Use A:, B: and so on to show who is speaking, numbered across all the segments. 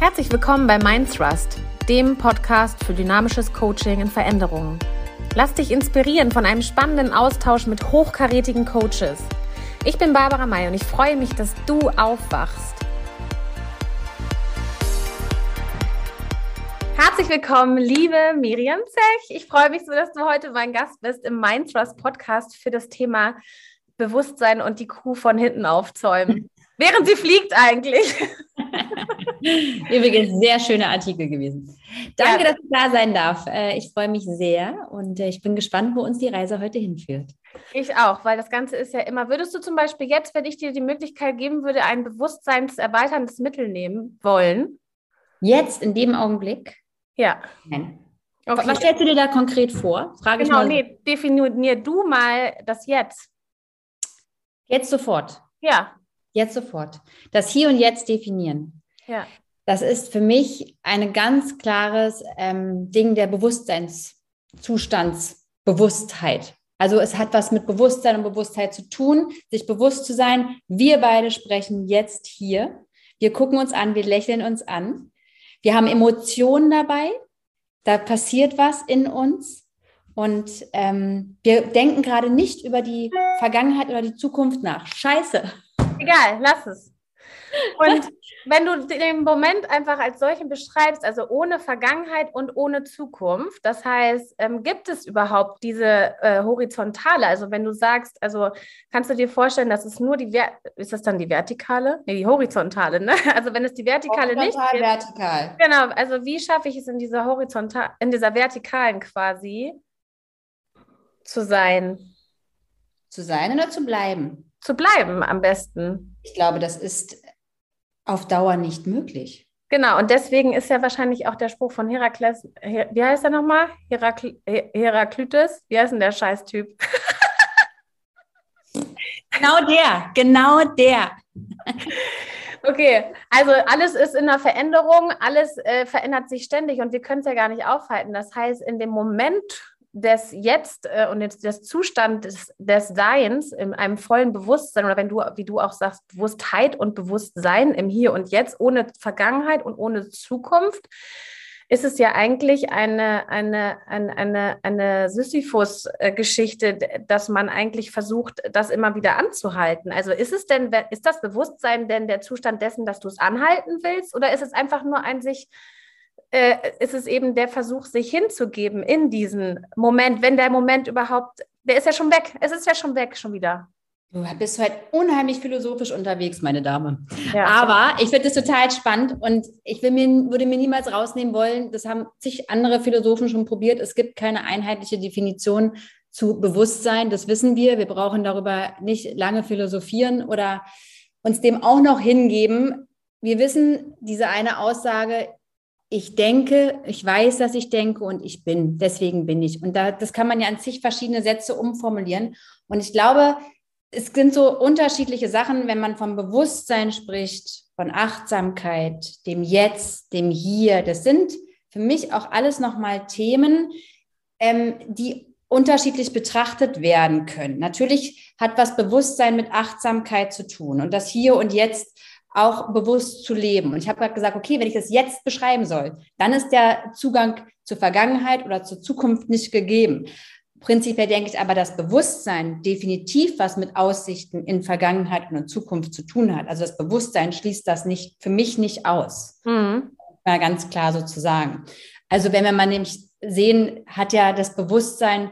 A: Herzlich willkommen bei Mindthrust, dem Podcast für dynamisches Coaching in Veränderungen. Lass dich inspirieren von einem spannenden Austausch mit hochkarätigen Coaches. Ich bin Barbara May und ich freue mich, dass du aufwachst. Herzlich willkommen, liebe Miriam Zech. Ich freue mich so, dass du heute mein Gast bist im Mindthrust Podcast für das Thema Bewusstsein und die Kuh von hinten aufzäumen. Während sie fliegt eigentlich.
B: Übrigens, sehr schöner Artikel gewesen. Danke, ja. dass ich da sein darf. Äh, ich freue mich sehr und äh, ich bin gespannt, wo uns die Reise heute hinführt.
A: Ich auch, weil das Ganze ist ja immer, würdest du zum Beispiel jetzt, wenn ich dir die Möglichkeit geben würde, ein bewusstseinserweiterndes Mittel nehmen wollen?
B: Jetzt, in dem Augenblick?
A: Ja.
B: Nein. Okay. Was stellst du dir da konkret vor?
A: Frage genau, ich mal. nee, definier du mal das Jetzt.
B: Jetzt sofort.
A: Ja.
B: Jetzt sofort. Das Hier und Jetzt definieren.
A: Ja.
B: Das ist für mich ein ganz klares ähm, Ding der Bewusstseinszustandsbewusstheit. Also es hat was mit Bewusstsein und Bewusstheit zu tun, sich bewusst zu sein. Wir beide sprechen jetzt hier. Wir gucken uns an, wir lächeln uns an. Wir haben Emotionen dabei. Da passiert was in uns. Und ähm, wir denken gerade nicht über die Vergangenheit oder die Zukunft nach. Scheiße.
A: Egal, lass es. Und wenn du den Moment einfach als solchen beschreibst, also ohne Vergangenheit und ohne Zukunft, das heißt, ähm, gibt es überhaupt diese äh, horizontale? Also wenn du sagst, also kannst du dir vorstellen, dass es nur die, Ver ist das dann die vertikale? Nee, die horizontale, ne? Also wenn es die vertikale Horizontal, nicht
B: gibt. vertikal.
A: Genau, also wie schaffe ich es in dieser horizontal, in dieser vertikalen quasi zu sein?
B: Zu sein oder zu bleiben?
A: Zu bleiben am besten.
B: Ich glaube, das ist auf Dauer nicht möglich.
A: Genau, und deswegen ist ja wahrscheinlich auch der Spruch von Herakles, wie heißt er nochmal? Herakl Heraklitus? Wie heißt denn der Scheißtyp?
B: genau der, genau der.
A: Okay, also alles ist in der Veränderung, alles äh, verändert sich ständig und wir können es ja gar nicht aufhalten. Das heißt, in dem Moment, des Jetzt äh, und des, des Zustands des, Seins in einem vollen Bewusstsein oder wenn du, wie du auch sagst, Bewusstheit und Bewusstsein im Hier und Jetzt ohne Vergangenheit und ohne Zukunft, ist es ja eigentlich eine, eine, eine, eine, eine Sisyphus-Geschichte, dass man eigentlich versucht, das immer wieder anzuhalten. Also ist es denn, ist das Bewusstsein denn der Zustand dessen, dass du es anhalten willst, oder ist es einfach nur ein sich äh, ist es eben der Versuch, sich hinzugeben in diesen Moment, wenn der Moment überhaupt, der ist ja schon weg, es ist ja schon weg, schon wieder.
B: Du bist halt unheimlich philosophisch unterwegs, meine Dame. Ja. Aber ich finde das total spannend und ich mir, würde mir niemals rausnehmen wollen, das haben zig andere Philosophen schon probiert. Es gibt keine einheitliche Definition zu Bewusstsein, das wissen wir. Wir brauchen darüber nicht lange philosophieren oder uns dem auch noch hingeben. Wir wissen, diese eine Aussage ich denke, ich weiß, dass ich denke und ich bin, deswegen bin ich. Und da, das kann man ja an zig verschiedene Sätze umformulieren. Und ich glaube, es sind so unterschiedliche Sachen, wenn man vom Bewusstsein spricht, von Achtsamkeit, dem Jetzt, dem Hier. Das sind für mich auch alles nochmal Themen, ähm, die unterschiedlich betrachtet werden können. Natürlich hat was Bewusstsein mit Achtsamkeit zu tun und das Hier und Jetzt auch bewusst zu leben. Und ich habe gerade gesagt, okay, wenn ich das jetzt beschreiben soll, dann ist der Zugang zur Vergangenheit oder zur Zukunft nicht gegeben. Prinzipiell denke ich aber, dass Bewusstsein definitiv was mit Aussichten in Vergangenheit und in Zukunft zu tun hat. Also das Bewusstsein schließt das nicht, für mich nicht aus. Mhm. Mal ganz klar so zu sagen. Also wenn wir mal nämlich sehen, hat ja das Bewusstsein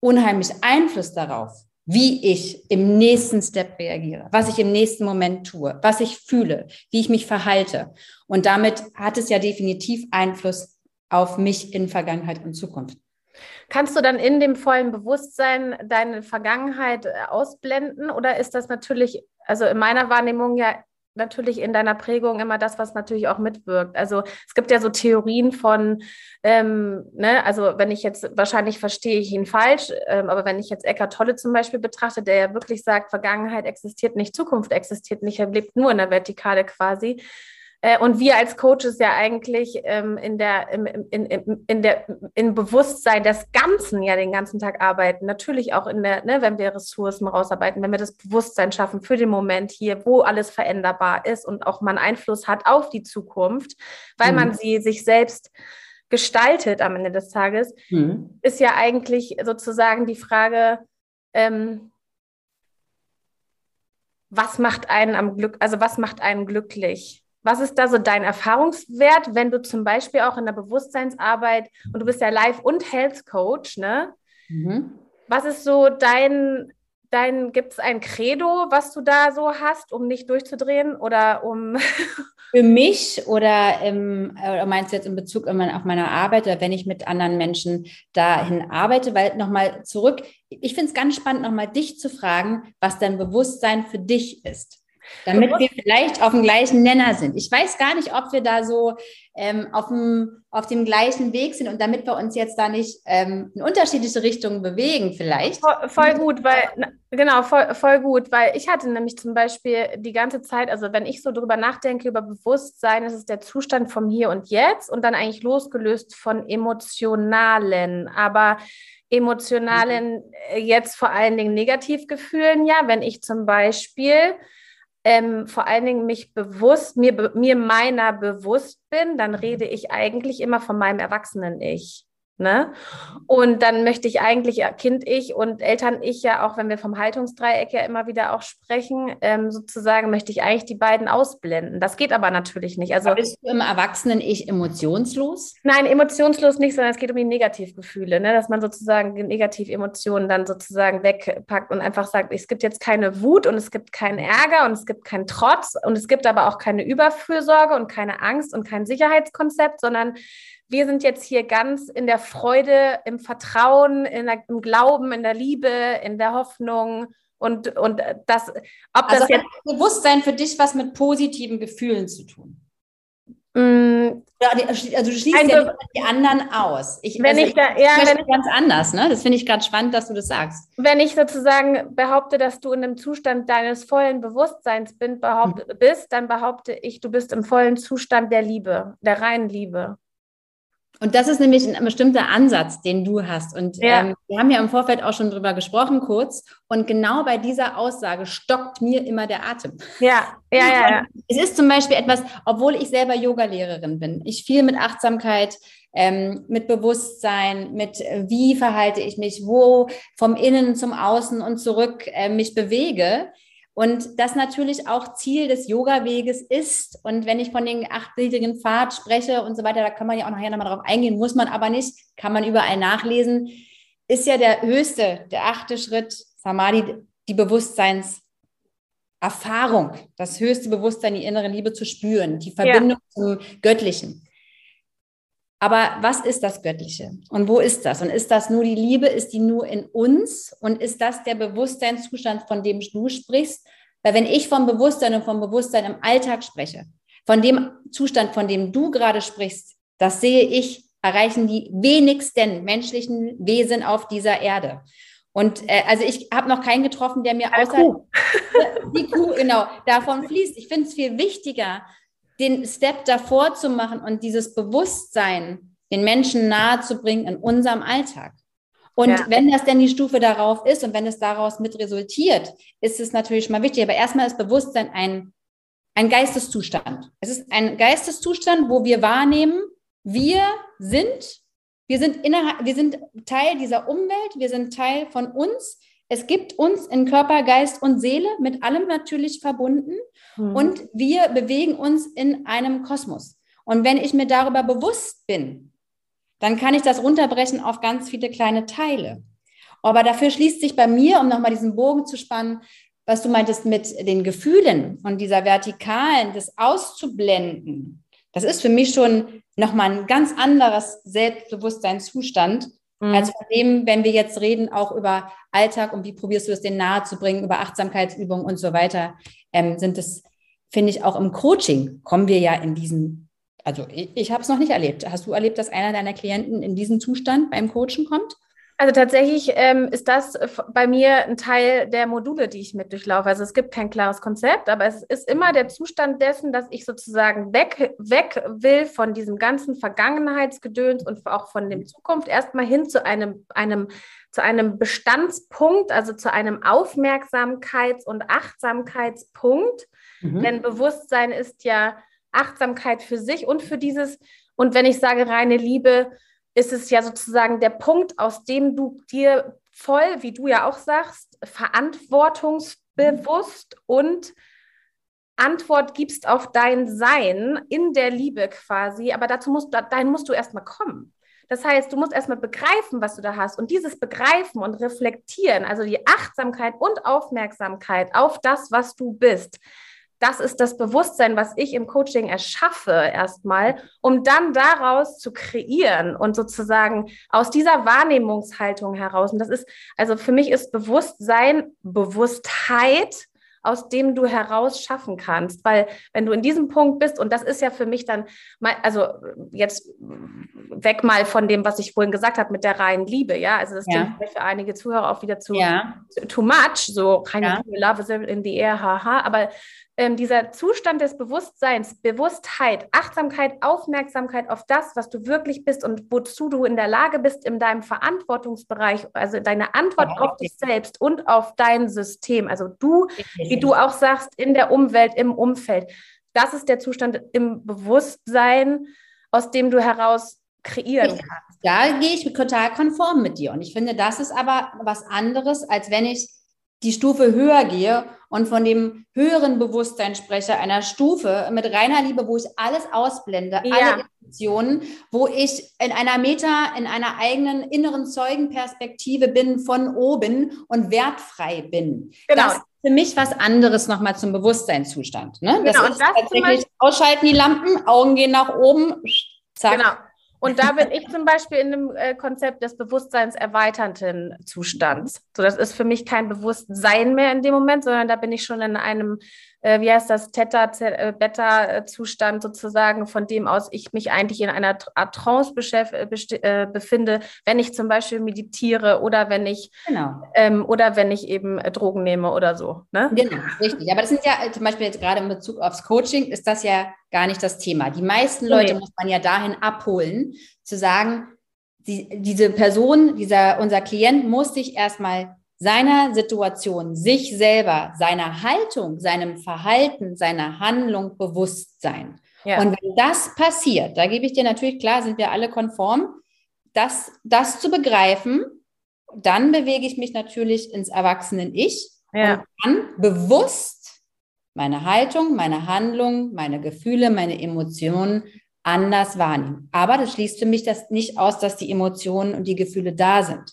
B: unheimlich Einfluss darauf, wie ich im nächsten Step reagiere, was ich im nächsten Moment tue, was ich fühle, wie ich mich verhalte. Und damit hat es ja definitiv Einfluss auf mich in Vergangenheit und Zukunft.
A: Kannst du dann in dem vollen Bewusstsein deine Vergangenheit äh, ausblenden oder ist das natürlich, also in meiner Wahrnehmung ja natürlich in deiner Prägung immer das, was natürlich auch mitwirkt. Also es gibt ja so Theorien von, ähm, ne, also wenn ich jetzt, wahrscheinlich verstehe ich ihn falsch, ähm, aber wenn ich jetzt Eckart Tolle zum Beispiel betrachte, der ja wirklich sagt, Vergangenheit existiert nicht, Zukunft existiert nicht, er lebt nur in der Vertikale quasi, und wir als Coaches ja eigentlich ähm, in der, im, in, in, in der, im Bewusstsein des Ganzen ja den ganzen Tag arbeiten. Natürlich auch in der, ne, wenn wir Ressourcen rausarbeiten, wenn wir das Bewusstsein schaffen für den Moment hier, wo alles veränderbar ist und auch man Einfluss hat auf die Zukunft, weil mhm. man sie sich selbst gestaltet am Ende des Tages, mhm. ist ja eigentlich sozusagen die Frage, ähm, was macht einen am Glück, also was macht einen glücklich? Was ist da so dein Erfahrungswert, wenn du zum Beispiel auch in der Bewusstseinsarbeit und du bist ja Life- und Health Coach, ne? Mhm. Was ist so dein, dein, gibt es ein Credo, was du da so hast, um nicht durchzudrehen oder um.
B: Für mich oder, im, oder meinst du jetzt in Bezug auf meine Arbeit oder wenn ich mit anderen Menschen dahin arbeite? Weil nochmal zurück, ich finde es ganz spannend, nochmal dich zu fragen, was dein Bewusstsein für dich ist. Damit wir vielleicht auf dem gleichen Nenner sind. Ich weiß gar nicht, ob wir da so ähm, auf, dem, auf dem gleichen Weg sind und damit wir uns jetzt da nicht ähm, in unterschiedliche Richtungen bewegen, vielleicht.
A: Voll, voll gut, weil, genau, voll, voll gut, weil ich hatte nämlich zum Beispiel die ganze Zeit, also wenn ich so drüber nachdenke, über Bewusstsein, ist es der Zustand vom Hier und Jetzt und dann eigentlich losgelöst von emotionalen, aber emotionalen, mhm. jetzt vor allen Dingen Negativgefühlen, ja, wenn ich zum Beispiel ähm, vor allen Dingen mich bewusst, mir, mir meiner bewusst bin, dann rede ich eigentlich immer von meinem Erwachsenen-Ich. Ne? Und dann möchte ich eigentlich Kind-Ich und Eltern-Ich ja auch, wenn wir vom Haltungsdreieck ja immer wieder auch sprechen, ähm, sozusagen möchte ich eigentlich die beiden ausblenden. Das geht aber natürlich nicht. Also, aber
B: bist du im Erwachsenen-Ich emotionslos?
A: Nein, emotionslos nicht, sondern es geht um die Negativgefühle, ne? dass man sozusagen Negativ-Emotionen dann sozusagen wegpackt und einfach sagt, es gibt jetzt keine Wut und es gibt keinen Ärger und es gibt keinen Trotz und es gibt aber auch keine Überfürsorge und keine Angst und kein Sicherheitskonzept, sondern wir sind jetzt hier ganz in der Freude, im Vertrauen, der, im Glauben, in der Liebe, in der Hoffnung. Und, und das,
B: ob also das jetzt. Hat Bewusstsein für dich was mit positiven Gefühlen zu tun?
A: Mm,
B: also du schließt ja die anderen aus.
A: Ich, wenn also ich, da, ja,
B: wenn ich, ganz anders, ne? Das finde ich gerade spannend, dass du das sagst.
A: Wenn ich sozusagen behaupte, dass du in einem Zustand deines vollen Bewusstseins bin, behaupt, hm. bist, dann behaupte ich, du bist im vollen Zustand der Liebe, der reinen Liebe.
B: Und das ist nämlich ein bestimmter Ansatz, den du hast. Und ja. ähm, wir haben ja im Vorfeld auch schon drüber gesprochen, kurz. Und genau bei dieser Aussage stockt mir immer der Atem.
A: Ja, ja, ja. ja.
B: Es ist zum Beispiel etwas, obwohl ich selber Yoga-Lehrerin bin, ich viel mit Achtsamkeit, ähm, mit Bewusstsein, mit äh, wie verhalte ich mich, wo vom Innen zum Außen und zurück äh, mich bewege und das natürlich auch Ziel des Yoga-Weges ist. Und wenn ich von den achtgliedrigen Pfad spreche und so weiter, da kann man ja auch nachher nochmal drauf eingehen, muss man aber nicht, kann man überall nachlesen, ist ja der höchste, der achte Schritt, Samadhi, die Bewusstseinserfahrung, das höchste Bewusstsein, die innere Liebe zu spüren, die Verbindung ja. zum Göttlichen. Aber was ist das Göttliche? Und wo ist das? Und ist das nur die Liebe? Ist die nur in uns? Und ist das der Bewusstseinszustand, von dem du sprichst? Weil wenn ich vom Bewusstsein und vom Bewusstsein im Alltag spreche, von dem Zustand, von dem du gerade sprichst, das sehe ich, erreichen die wenigsten menschlichen Wesen auf dieser Erde. Und äh, also ich habe noch keinen getroffen, der mir außer die Kuh genau davon fließt. Ich finde es viel wichtiger, den Step davor zu machen und dieses Bewusstsein den Menschen nahe zu bringen in unserem Alltag. Und ja. wenn das denn die Stufe darauf ist und wenn es daraus mit resultiert, ist es natürlich schon mal wichtig. Aber erstmal ist Bewusstsein ein, ein Geisteszustand. Es ist ein Geisteszustand, wo wir wahrnehmen, wir sind, wir sind innerhalb, wir sind Teil dieser Umwelt, wir sind Teil von uns. Es gibt uns in Körper, Geist und Seele mit allem natürlich verbunden mhm. und wir bewegen uns in einem Kosmos. Und wenn ich mir darüber bewusst bin, dann kann ich das runterbrechen auf ganz viele kleine Teile. Aber dafür schließt sich bei mir, um nochmal diesen Bogen zu spannen, was du meintest mit den Gefühlen und dieser Vertikalen, das auszublenden. Das ist für mich schon nochmal ein ganz anderes Selbstbewusstseinszustand, mhm. als von dem, wenn wir jetzt reden, auch über Alltag und wie probierst du es denen nahezubringen, über Achtsamkeitsübungen und so weiter, ähm, sind es, finde ich, auch im Coaching kommen wir ja in diesen, also ich, ich habe es noch nicht erlebt. Hast du erlebt, dass einer deiner Klienten in diesen Zustand beim Coachen kommt?
A: Also tatsächlich ähm, ist das bei mir ein Teil der Module, die ich mit durchlaufe. Also es gibt kein klares Konzept, aber es ist immer der Zustand dessen, dass ich sozusagen weg, weg will von diesem ganzen Vergangenheitsgedöns und auch von dem Zukunft erstmal hin zu einem, einem, zu einem Bestandspunkt, also zu einem Aufmerksamkeits- und Achtsamkeitspunkt. Mhm. Denn Bewusstsein ist ja Achtsamkeit für sich und für dieses, und wenn ich sage reine Liebe, ist es ja sozusagen der Punkt, aus dem du dir voll, wie du ja auch sagst, verantwortungsbewusst und Antwort gibst auf dein Sein in der Liebe quasi, aber dazu musst, dahin musst du erstmal kommen. Das heißt, du musst erstmal begreifen, was du da hast. Und dieses Begreifen und Reflektieren, also die Achtsamkeit und Aufmerksamkeit auf das, was du bist, das ist das Bewusstsein, was ich im Coaching erschaffe erstmal, um dann daraus zu kreieren und sozusagen aus dieser Wahrnehmungshaltung heraus. Und das ist, also für mich ist Bewusstsein Bewusstheit, aus dem du heraus schaffen kannst. Weil wenn du in diesem Punkt bist, und das ist ja für mich dann, mal, also jetzt weg mal von dem, was ich vorhin gesagt habe mit der reinen Liebe, ja, also das ja. klingt für einige Zuhörer auch wieder zu ja. too much, so reine ja. Liebe, Love is in the air, haha, aber ähm, dieser Zustand des Bewusstseins, Bewusstheit, Achtsamkeit, Aufmerksamkeit auf das, was du wirklich bist und wozu du in der Lage bist in deinem Verantwortungsbereich, also deine Antwort ja, auf dich selbst und auf dein System, also du, wie du auch sagst, in der Umwelt, im Umfeld. Das ist der Zustand im Bewusstsein, aus dem du heraus kreieren kannst.
B: Da gehe ich total konform mit dir. Und ich finde, das ist aber was anderes, als wenn ich die Stufe höher gehe und von dem höheren Bewusstsein spreche, einer Stufe mit reiner Liebe, wo ich alles ausblende, ja. alle Emotionen, wo ich in einer Meta, in einer eigenen inneren Zeugenperspektive bin von oben und wertfrei bin. Genau. Das ist für mich was anderes nochmal zum Bewusstseinszustand. Ne? Das genau, ist das tatsächlich ausschalten die Lampen, Augen gehen nach oben, zack.
A: Genau. Und da bin ich zum Beispiel in dem äh, Konzept des bewusstseinserweiternden Zustands. So, das ist für mich kein Bewusstsein mehr in dem Moment, sondern da bin ich schon in einem äh, wie heißt das, Theta-Beta-Zustand sozusagen, von dem aus ich mich eigentlich in einer Art Trance äh, äh, befinde, wenn ich zum Beispiel meditiere oder wenn ich genau. ähm, oder wenn ich eben äh, Drogen nehme oder so. Ne?
B: Genau, richtig. Aber das sind ja zum Beispiel jetzt gerade in Bezug aufs Coaching ist das ja gar nicht das Thema. Die meisten Leute nee. muss man ja dahin abholen, zu sagen, die, diese Person, dieser, unser Klient muss sich erstmal seiner Situation, sich selber, seiner Haltung, seinem Verhalten, seiner Handlung bewusst sein. Ja. Und wenn das passiert, da gebe ich dir natürlich klar, sind wir alle konform, das, das zu begreifen, dann bewege ich mich natürlich ins Erwachsenen-Ich ja. und kann bewusst meine Haltung, meine Handlung, meine Gefühle, meine Emotionen anders wahrnehmen. Aber das schließt für mich das nicht aus, dass die Emotionen und die Gefühle da sind.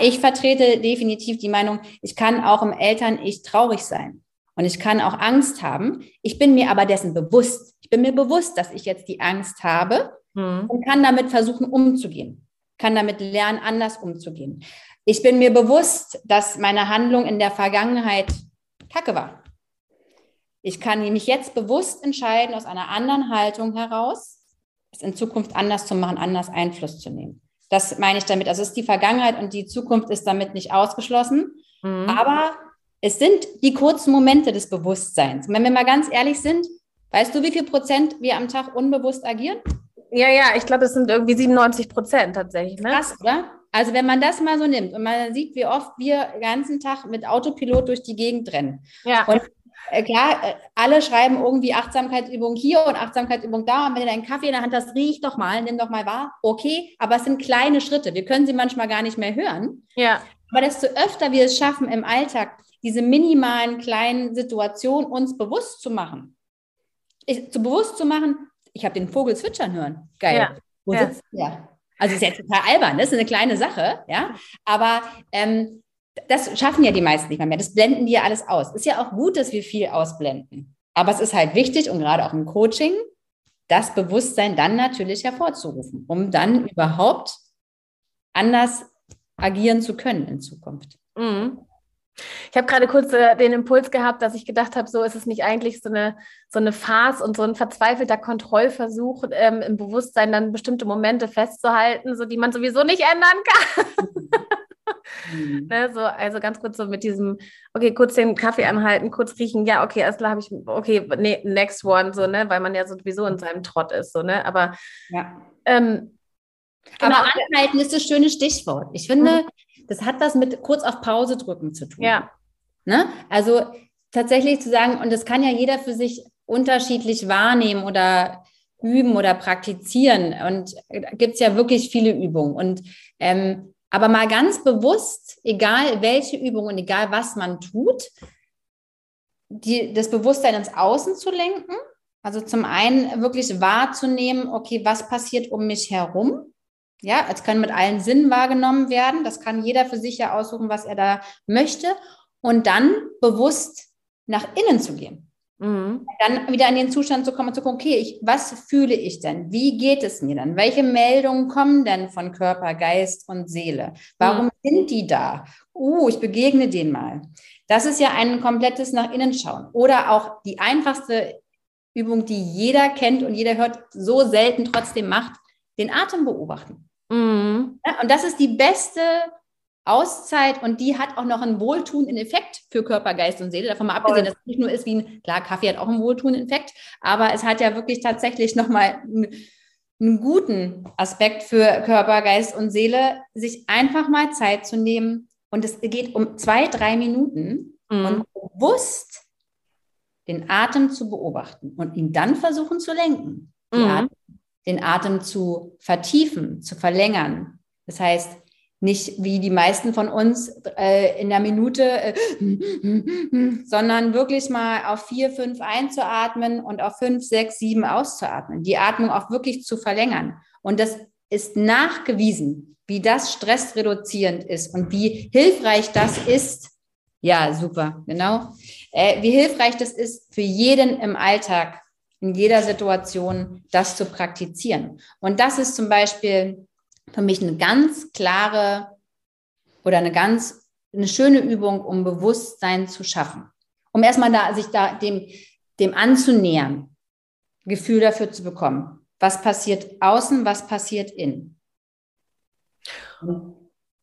B: Ich vertrete definitiv die Meinung, ich kann auch im Eltern-Ich traurig sein. Und ich kann auch Angst haben. Ich bin mir aber dessen bewusst. Ich bin mir bewusst, dass ich jetzt die Angst habe mhm. und kann damit versuchen, umzugehen. Kann damit lernen, anders umzugehen. Ich bin mir bewusst, dass meine Handlung in der Vergangenheit kacke war. Ich kann mich jetzt bewusst entscheiden, aus einer anderen Haltung heraus, es in Zukunft anders zu machen, anders Einfluss zu nehmen. Das meine ich damit. Also es ist die Vergangenheit und die Zukunft ist damit nicht ausgeschlossen. Mhm. Aber es sind die kurzen Momente des Bewusstseins. Und wenn wir mal ganz ehrlich sind, weißt du, wie viel Prozent wir am Tag unbewusst agieren?
A: Ja, ja, ich glaube, es sind irgendwie 97 Prozent tatsächlich. Ne?
B: Krass, oder? Also wenn man das mal so nimmt und man sieht, wie oft wir den ganzen Tag mit Autopilot durch die Gegend rennen. Ja. Und klar, äh, alle schreiben irgendwie Achtsamkeitsübung hier und Achtsamkeitsübung da. Und wenn du deinen Kaffee in der Hand hast, riech doch mal, nimm doch mal wahr. Okay, aber es sind kleine Schritte. Wir können sie manchmal gar nicht mehr hören. Ja. Aber desto öfter wir es schaffen, im Alltag diese minimalen kleinen Situationen uns bewusst zu machen. Ich, zu bewusst zu machen, ich habe den Vogel zwitschern hören. Geil. Ja. Wo ja. sitzt der? Also ist jetzt total albern, das ist eine kleine Sache, ja. Aber ähm, das schaffen ja die meisten nicht mehr. Das blenden die ja alles aus. Ist ja auch gut, dass wir viel ausblenden. Aber es ist halt wichtig und gerade auch im Coaching, das Bewusstsein dann natürlich hervorzurufen, um dann überhaupt anders agieren zu können in Zukunft.
A: Mhm. Ich habe gerade kurz äh, den Impuls gehabt, dass ich gedacht habe, so ist es nicht eigentlich so eine, so eine Farce und so ein verzweifelter Kontrollversuch ähm, im Bewusstsein, dann bestimmte Momente festzuhalten, so die man sowieso nicht ändern kann. mhm. ne, so, also ganz kurz so mit diesem, okay, kurz den Kaffee anhalten, kurz riechen, ja, okay, erst habe ich, okay, nee, next one, so, ne, weil man ja sowieso in seinem Trott ist, so, ne, aber
B: ja. ähm, Genau. Aber anhalten ist das schöne Stichwort. Ich finde, mhm das hat was mit kurz auf Pause drücken zu tun.
A: Ja.
B: Ne? Also tatsächlich zu sagen, und das kann ja jeder für sich unterschiedlich wahrnehmen oder üben oder praktizieren. Und da gibt es ja wirklich viele Übungen. Und ähm, aber mal ganz bewusst, egal welche Übung und egal was man tut, die, das Bewusstsein ins Außen zu lenken. Also zum einen wirklich wahrzunehmen, okay, was passiert um mich herum? Ja, es kann mit allen Sinnen wahrgenommen werden. Das kann jeder für sich ja aussuchen, was er da möchte. Und dann bewusst nach innen zu gehen. Mhm. Dann wieder in den Zustand zu kommen und zu gucken, okay, ich, was fühle ich denn? Wie geht es mir dann? Welche Meldungen kommen denn von Körper, Geist und Seele? Warum mhm. sind die da? Uh, ich begegne denen mal. Das ist ja ein komplettes nach innen schauen. Oder auch die einfachste Übung, die jeder kennt und jeder hört, so selten trotzdem macht, den Atem beobachten. Mhm. Ja, und das ist die beste Auszeit und die hat auch noch einen wohltuenden Effekt für Körper, Geist und Seele. Davon mal abgesehen, dass es nicht nur ist wie ein, klar, Kaffee hat auch einen wohltuenden Effekt, aber es hat ja wirklich tatsächlich nochmal einen, einen guten Aspekt für Körper, Geist und Seele, sich einfach mal Zeit zu nehmen. Und es geht um zwei, drei Minuten mhm. und bewusst den Atem zu beobachten und ihn dann versuchen zu lenken. Mhm den Atem zu vertiefen, zu verlängern. Das heißt, nicht wie die meisten von uns äh, in der Minute, äh, sondern wirklich mal auf vier, fünf einzuatmen und auf fünf, sechs, sieben auszuatmen. Die Atmung auch wirklich zu verlängern. Und das ist nachgewiesen, wie das stressreduzierend ist und wie hilfreich das ist. Ja, super, genau. Äh, wie hilfreich das ist für jeden im Alltag, in jeder Situation das zu praktizieren. Und das ist zum Beispiel für mich eine ganz klare oder eine ganz eine schöne Übung, um Bewusstsein zu schaffen. Um erstmal da, sich da dem, dem anzunähern, Gefühl dafür zu bekommen. Was passiert außen, was passiert innen.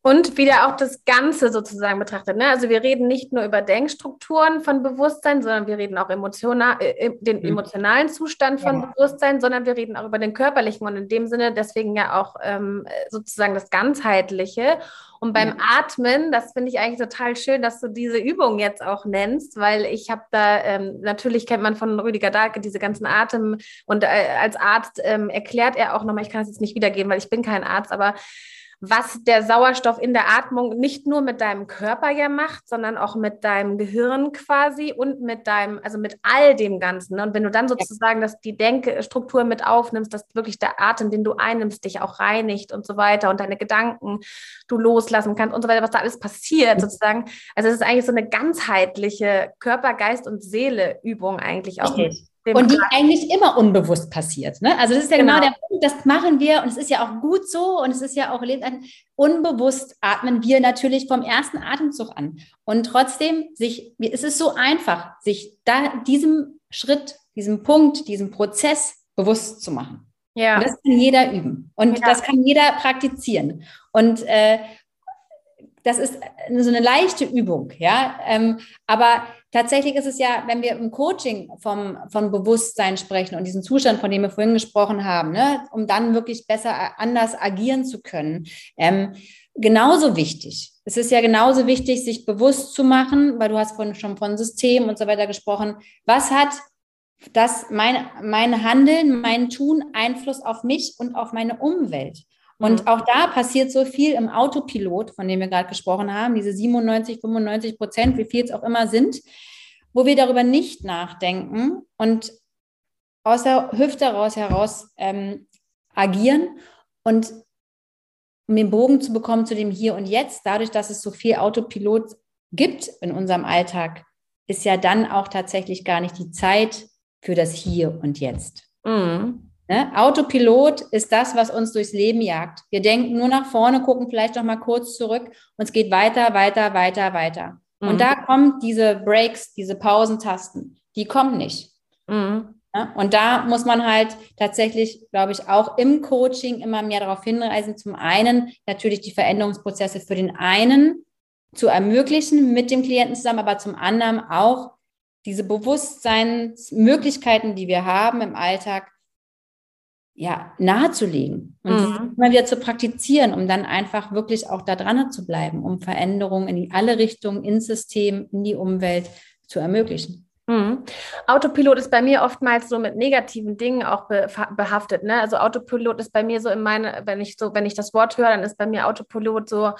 A: Und wieder auch das Ganze sozusagen betrachtet. Ne? Also wir reden nicht nur über Denkstrukturen von Bewusstsein, sondern wir reden auch emotional, äh, äh den mhm. emotionalen Zustand von ja. Bewusstsein, sondern wir reden auch über den körperlichen und in dem Sinne deswegen ja auch ähm, sozusagen das Ganzheitliche. Und beim ja. Atmen, das finde ich eigentlich total schön, dass du diese Übung jetzt auch nennst, weil ich habe da, ähm, natürlich kennt man von Rüdiger Dahlke diese ganzen Atem und äh, als Arzt ähm, erklärt er auch nochmal, ich kann es jetzt nicht wiedergeben, weil ich bin kein Arzt, aber was der Sauerstoff in der Atmung nicht nur mit deinem Körper ja macht, sondern auch mit deinem Gehirn quasi und mit deinem, also mit all dem Ganzen. Und wenn du dann sozusagen dass die Denkstruktur mit aufnimmst, dass wirklich der Atem, den du einnimmst, dich auch reinigt und so weiter und deine Gedanken du loslassen kannst und so weiter, was da alles passiert sozusagen. Also es ist eigentlich so eine ganzheitliche Körper, Geist und Seele Übung eigentlich auch.
B: Richtig und die eigentlich immer unbewusst passiert. Ne? Also das ist ja genau. genau. der Punkt, das machen wir und es ist ja auch gut so und es ist ja auch unbewusst atmen wir natürlich vom ersten Atemzug an. Und trotzdem sich, es ist so einfach, sich da diesem Schritt, diesem Punkt, diesem Prozess bewusst zu machen. Ja. Und das kann jeder üben und ja. das kann jeder praktizieren. Und äh, das ist so eine leichte Übung, ja. Ähm, aber tatsächlich ist es ja, wenn wir im Coaching vom, von Bewusstsein sprechen und diesen Zustand, von dem wir vorhin gesprochen haben, ne, um dann wirklich besser anders agieren zu können, ähm, genauso wichtig. Es ist ja genauso wichtig, sich bewusst zu machen, weil du hast von, schon von System und so weiter gesprochen. Was hat das mein, mein Handeln, mein Tun Einfluss auf mich und auf meine Umwelt? Und auch da passiert so viel im Autopilot, von dem wir gerade gesprochen haben, diese 97, 95 Prozent, wie viel es auch immer sind, wo wir darüber nicht nachdenken und aus der Hüfte raus heraus ähm, agieren und um den Bogen zu bekommen zu dem Hier und Jetzt, dadurch, dass es so viel Autopilot gibt in unserem Alltag, ist ja dann auch tatsächlich gar nicht die Zeit für das Hier und Jetzt. Mhm. Ne? Autopilot ist das, was uns durchs Leben jagt. Wir denken nur nach vorne, gucken vielleicht noch mal kurz zurück und es geht weiter, weiter, weiter, weiter. Mhm. Und da kommen diese Breaks, diese Pausentasten, die kommen nicht. Mhm. Ja, und da muss man halt tatsächlich, glaube ich, auch im Coaching immer mehr darauf hinweisen. Zum einen natürlich die Veränderungsprozesse für den einen zu ermöglichen mit dem Klienten zusammen, aber zum anderen auch diese Bewusstseinsmöglichkeiten, die wir haben im Alltag, ja, nahezulegen und mhm. immer wieder zu praktizieren, um dann einfach wirklich auch da dran zu bleiben, um Veränderungen in alle Richtungen, ins System, in die Umwelt zu ermöglichen.
A: Mhm. Autopilot ist bei mir oftmals so mit negativen Dingen auch behaftet. Ne? Also Autopilot ist bei mir so in meine, wenn ich so, wenn ich das Wort höre, dann ist bei mir Autopilot so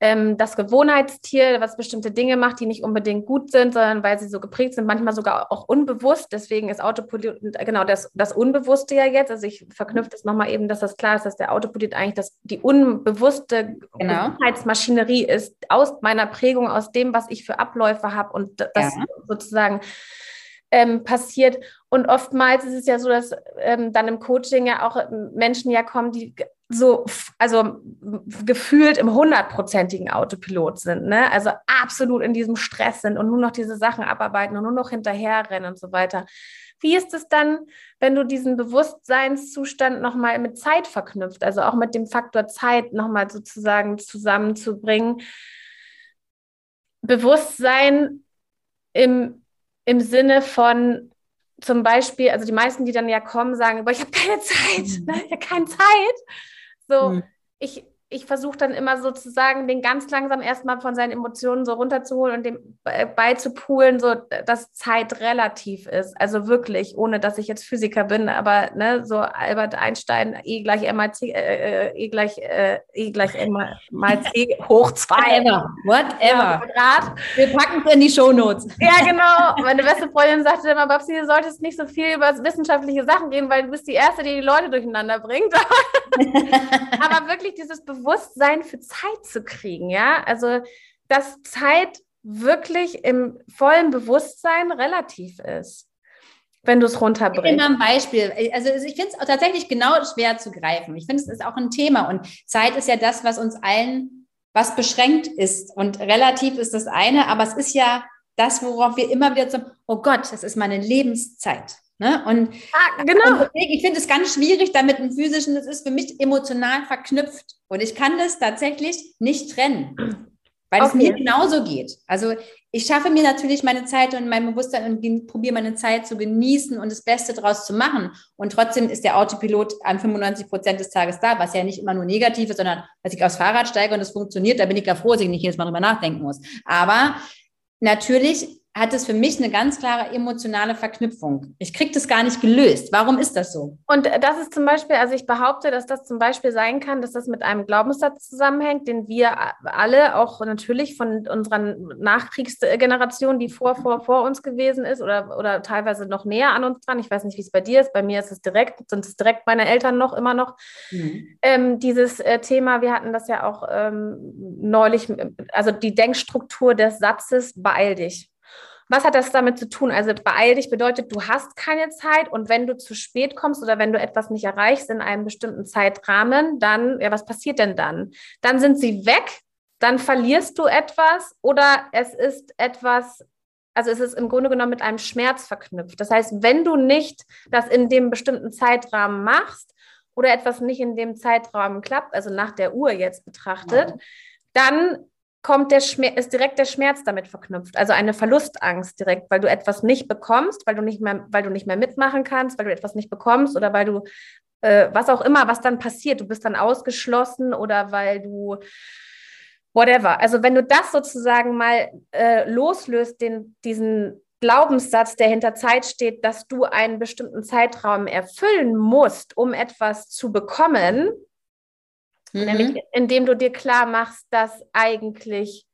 A: ähm, das Gewohnheitstier, was bestimmte Dinge macht, die nicht unbedingt gut sind, sondern weil sie so geprägt sind, manchmal sogar auch unbewusst. Deswegen ist Autopilot genau das, das Unbewusste ja jetzt. Also ich verknüpfe das nochmal eben, dass das klar ist, dass der Autopilot eigentlich das, die unbewusste genau. Gewohnheitsmaschinerie ist aus meiner Prägung, aus dem, was ich für Abläufe habe und das ja. sozusagen ähm, passiert. Und oftmals ist es ja so, dass ähm, dann im Coaching ja auch Menschen ja kommen, die so, also gefühlt im hundertprozentigen Autopilot sind, ne? Also absolut in diesem Stress sind und nur noch diese Sachen abarbeiten und nur noch hinterherrennen und so weiter. Wie ist es dann, wenn du diesen Bewusstseinszustand nochmal mit Zeit verknüpft, also auch mit dem Faktor Zeit nochmal sozusagen zusammenzubringen? Bewusstsein im, im Sinne von zum Beispiel, also die meisten, die dann ja kommen, sagen, ich habe keine Zeit, ne? ich habe keine Zeit. So, mhm. ich, ich versuche dann immer sozusagen, den ganz langsam erstmal von seinen Emotionen so runterzuholen und dem beizupulen, so dass Zeit relativ ist. Also wirklich, ohne dass ich jetzt Physiker bin, aber ne, so Albert Einstein, E gleich mal C, äh, äh, E gleich, äh, E gleich M mal C hoch zwei.
B: Whatever. Whatever. Ja, Wir packen es in die Shownotes.
A: Ja, genau. Meine beste Freundin sagte immer, Babsi, du solltest nicht so viel über wissenschaftliche Sachen reden, weil du bist die Erste, die die Leute durcheinander bringt. aber wirklich dieses Bewusstsein Bewusstsein für Zeit zu kriegen, ja. Also, dass Zeit wirklich im vollen Bewusstsein relativ ist, wenn du es runterbringst. Ich
B: mal ein Beispiel. Also ich finde es tatsächlich genau schwer zu greifen. Ich finde, es ist auch ein Thema und Zeit ist ja das, was uns allen, was beschränkt ist und relativ ist das eine, aber es ist ja das, worauf wir immer wieder sagen, oh Gott, das ist meine Lebenszeit. Ne? Und ah, genau. ich finde es ganz schwierig, damit im physischen, das ist für mich emotional verknüpft. Und ich kann das tatsächlich nicht trennen, weil okay. es mir genauso geht. Also ich schaffe mir natürlich meine Zeit und mein Bewusstsein und probiere meine Zeit zu genießen und das Beste daraus zu machen. Und trotzdem ist der Autopilot an 95 Prozent des Tages da, was ja nicht immer nur negativ ist, sondern als ich aufs Fahrrad steige und es funktioniert, da bin ich ja froh, dass ich nicht jedes Mal drüber nachdenken muss. Aber natürlich hat es für mich eine ganz klare emotionale Verknüpfung. Ich kriege das gar nicht gelöst. Warum ist das so?
A: Und das ist zum Beispiel, also ich behaupte, dass das zum Beispiel sein kann, dass das mit einem Glaubenssatz zusammenhängt, den wir alle auch natürlich von unserer Nachkriegsgeneration, die vor, vor, vor uns gewesen ist oder, oder teilweise noch näher an uns dran. Ich weiß nicht, wie es bei dir ist. Bei mir ist es direkt, sind es direkt meine Eltern noch immer noch. Mhm. Ähm, dieses äh, Thema, wir hatten das ja auch ähm, neulich, also die Denkstruktur des Satzes, beeil dich. Was hat das damit zu tun? Also beeil dich bedeutet, du hast keine Zeit und wenn du zu spät kommst oder wenn du etwas nicht erreichst in einem bestimmten Zeitrahmen, dann, ja, was passiert denn dann? Dann sind sie weg, dann verlierst du etwas oder es ist etwas, also es ist im Grunde genommen mit einem Schmerz verknüpft. Das heißt, wenn du nicht das in dem bestimmten Zeitrahmen machst oder etwas nicht in dem Zeitrahmen klappt, also nach der Uhr jetzt betrachtet, ja. dann kommt der Schmerz, ist direkt der Schmerz damit verknüpft. Also eine Verlustangst direkt, weil du etwas nicht bekommst, weil du nicht mehr, weil du nicht mehr mitmachen kannst, weil du etwas nicht bekommst oder weil du äh, was auch immer, was dann passiert, du bist dann ausgeschlossen oder weil du whatever. Also wenn du das sozusagen mal äh, loslöst, den, diesen Glaubenssatz, der hinter Zeit steht, dass du einen bestimmten Zeitraum erfüllen musst, um etwas zu bekommen, Mhm. Nämlich indem du dir klar machst, dass eigentlich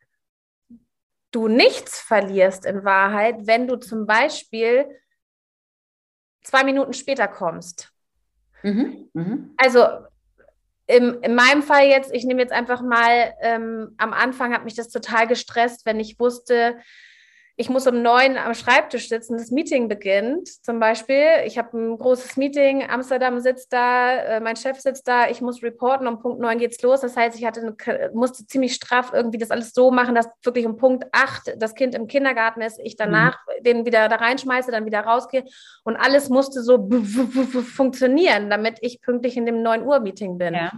A: du nichts verlierst in Wahrheit, wenn du zum Beispiel zwei Minuten später kommst. Mhm. Mhm. Also im, in meinem Fall jetzt, ich nehme jetzt einfach mal, ähm, am Anfang hat mich das total gestresst, wenn ich wusste, ich muss um neun am Schreibtisch sitzen, das Meeting beginnt. Zum Beispiel, ich habe ein großes Meeting, Amsterdam sitzt da, äh, mein Chef sitzt da, ich muss reporten, um Punkt neun geht's los. Das heißt, ich hatte eine, musste ziemlich straff irgendwie das alles so machen, dass wirklich um Punkt acht das Kind im Kindergarten ist, ich danach mhm. den wieder da reinschmeiße, dann wieder rausgehe und alles musste so funktionieren, damit ich pünktlich in dem 9 Uhr Meeting bin. Ja.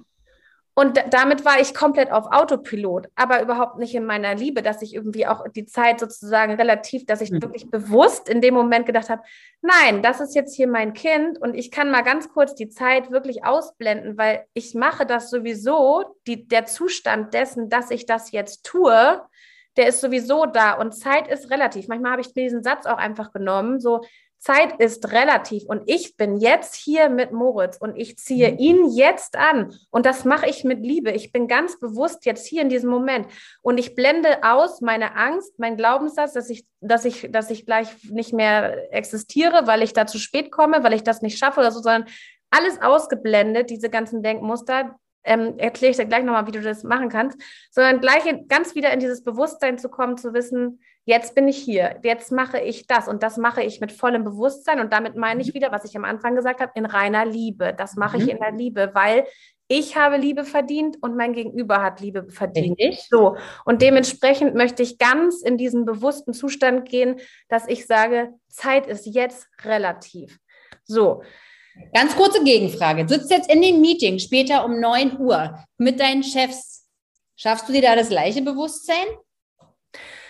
A: Und damit war ich komplett auf Autopilot, aber überhaupt nicht in meiner Liebe, dass ich irgendwie auch die Zeit sozusagen relativ, dass ich mhm. wirklich bewusst in dem Moment gedacht habe, nein, das ist jetzt hier mein Kind und ich kann mal ganz kurz die Zeit wirklich ausblenden, weil ich mache das sowieso, die, der Zustand dessen, dass ich das jetzt tue, der ist sowieso da und Zeit ist relativ. Manchmal habe ich mir diesen Satz auch einfach genommen, so Zeit ist relativ und ich bin jetzt hier mit Moritz und ich ziehe mhm. ihn jetzt an und das mache ich mit Liebe. Ich bin ganz bewusst jetzt hier in diesem Moment und ich blende aus meine Angst, mein Glaubenssatz, dass ich, dass ich, dass ich gleich nicht mehr existiere, weil ich da zu spät komme, weil ich das nicht schaffe oder so, sondern alles ausgeblendet, diese ganzen Denkmuster. Ähm, erkläre ich dir gleich nochmal, wie du das machen kannst, sondern gleich ganz wieder in dieses Bewusstsein zu kommen, zu wissen, jetzt bin ich hier, jetzt mache ich das und das mache ich mit vollem Bewusstsein und damit meine ich mhm. wieder, was ich am Anfang gesagt habe, in reiner Liebe. Das mache mhm. ich in der Liebe, weil ich habe Liebe verdient und mein Gegenüber hat Liebe verdient. Ich? So. Und dementsprechend möchte ich ganz in diesen bewussten Zustand gehen, dass ich sage, Zeit ist jetzt relativ. So.
B: Ganz kurze Gegenfrage. Du sitzt jetzt in dem Meeting später um 9 Uhr mit deinen Chefs. Schaffst du dir da das gleiche Bewusstsein?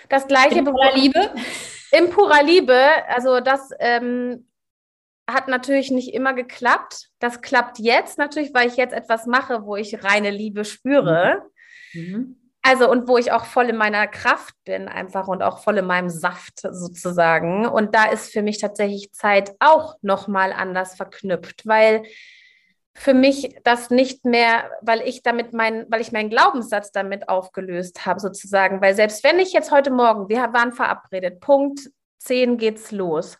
A: Das gleiche. In purer Liebe? In purer Liebe. Also das ähm, hat natürlich nicht immer geklappt. Das klappt jetzt natürlich, weil ich jetzt etwas mache, wo ich reine Liebe spüre. Mhm. Also und wo ich auch voll in meiner Kraft bin einfach und auch voll in meinem Saft sozusagen. Und da ist für mich tatsächlich Zeit auch nochmal anders verknüpft, weil für mich das nicht mehr, weil ich damit mein, weil ich meinen Glaubenssatz damit aufgelöst habe, sozusagen. Weil selbst wenn ich jetzt heute Morgen, wir waren verabredet, Punkt 10 geht's los.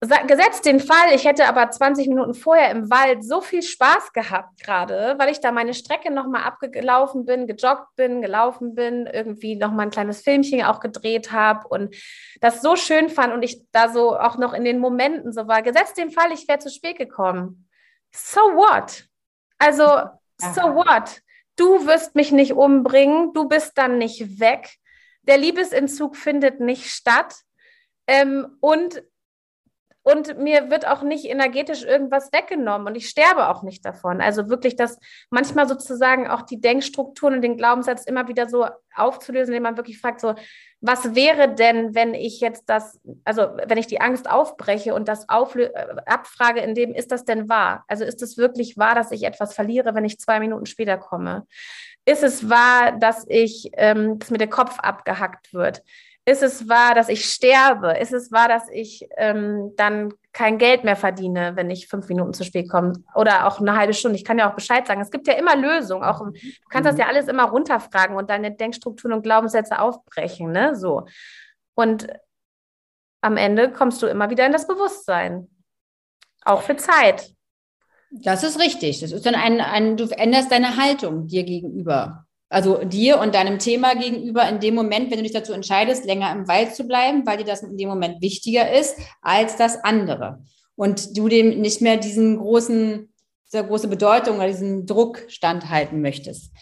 A: Gesetzt den Fall, ich hätte aber 20 Minuten vorher im Wald so viel Spaß gehabt gerade, weil ich da meine Strecke nochmal abgelaufen bin, gejoggt bin, gelaufen bin, irgendwie nochmal ein kleines Filmchen auch gedreht habe und das so schön fand und ich da so auch noch in den Momenten so war. Gesetzt den Fall, ich wäre zu spät gekommen so what? Also, so what? Du wirst mich nicht umbringen, du bist dann nicht weg. Der Liebesentzug findet nicht statt. Ähm, und, und mir wird auch nicht energetisch irgendwas weggenommen und ich sterbe auch nicht davon. Also wirklich das manchmal sozusagen auch die Denkstrukturen und den Glaubenssatz immer wieder so aufzulösen, indem man wirklich fragt, so, was wäre denn, wenn ich jetzt das, also wenn ich die Angst aufbreche und das auflö äh, abfrage, in dem, ist das denn wahr? Also ist es wirklich wahr, dass ich etwas verliere, wenn ich zwei Minuten später komme? Ist es wahr, dass ich, ähm, dass mir der Kopf abgehackt wird? Ist es wahr, dass ich sterbe? Ist es wahr, dass ich ähm, dann kein Geld mehr verdiene, wenn ich fünf Minuten zu spät komme? Oder auch eine halbe Stunde. Ich kann ja auch Bescheid sagen. Es gibt ja immer Lösungen. Auch, du kannst das mhm. ja alles immer runterfragen und deine Denkstrukturen und Glaubenssätze aufbrechen. Ne? So. Und am Ende kommst du immer wieder in das Bewusstsein. Auch für Zeit.
B: Das ist richtig. Das ist dann ein, ein, du änderst deine Haltung dir gegenüber. Also dir und deinem Thema gegenüber in dem Moment, wenn du dich dazu entscheidest, länger im Wald zu bleiben, weil dir das in dem Moment wichtiger ist als das andere. Und du dem nicht mehr diesen großen, dieser große Bedeutung oder diesen Druck standhalten möchtest.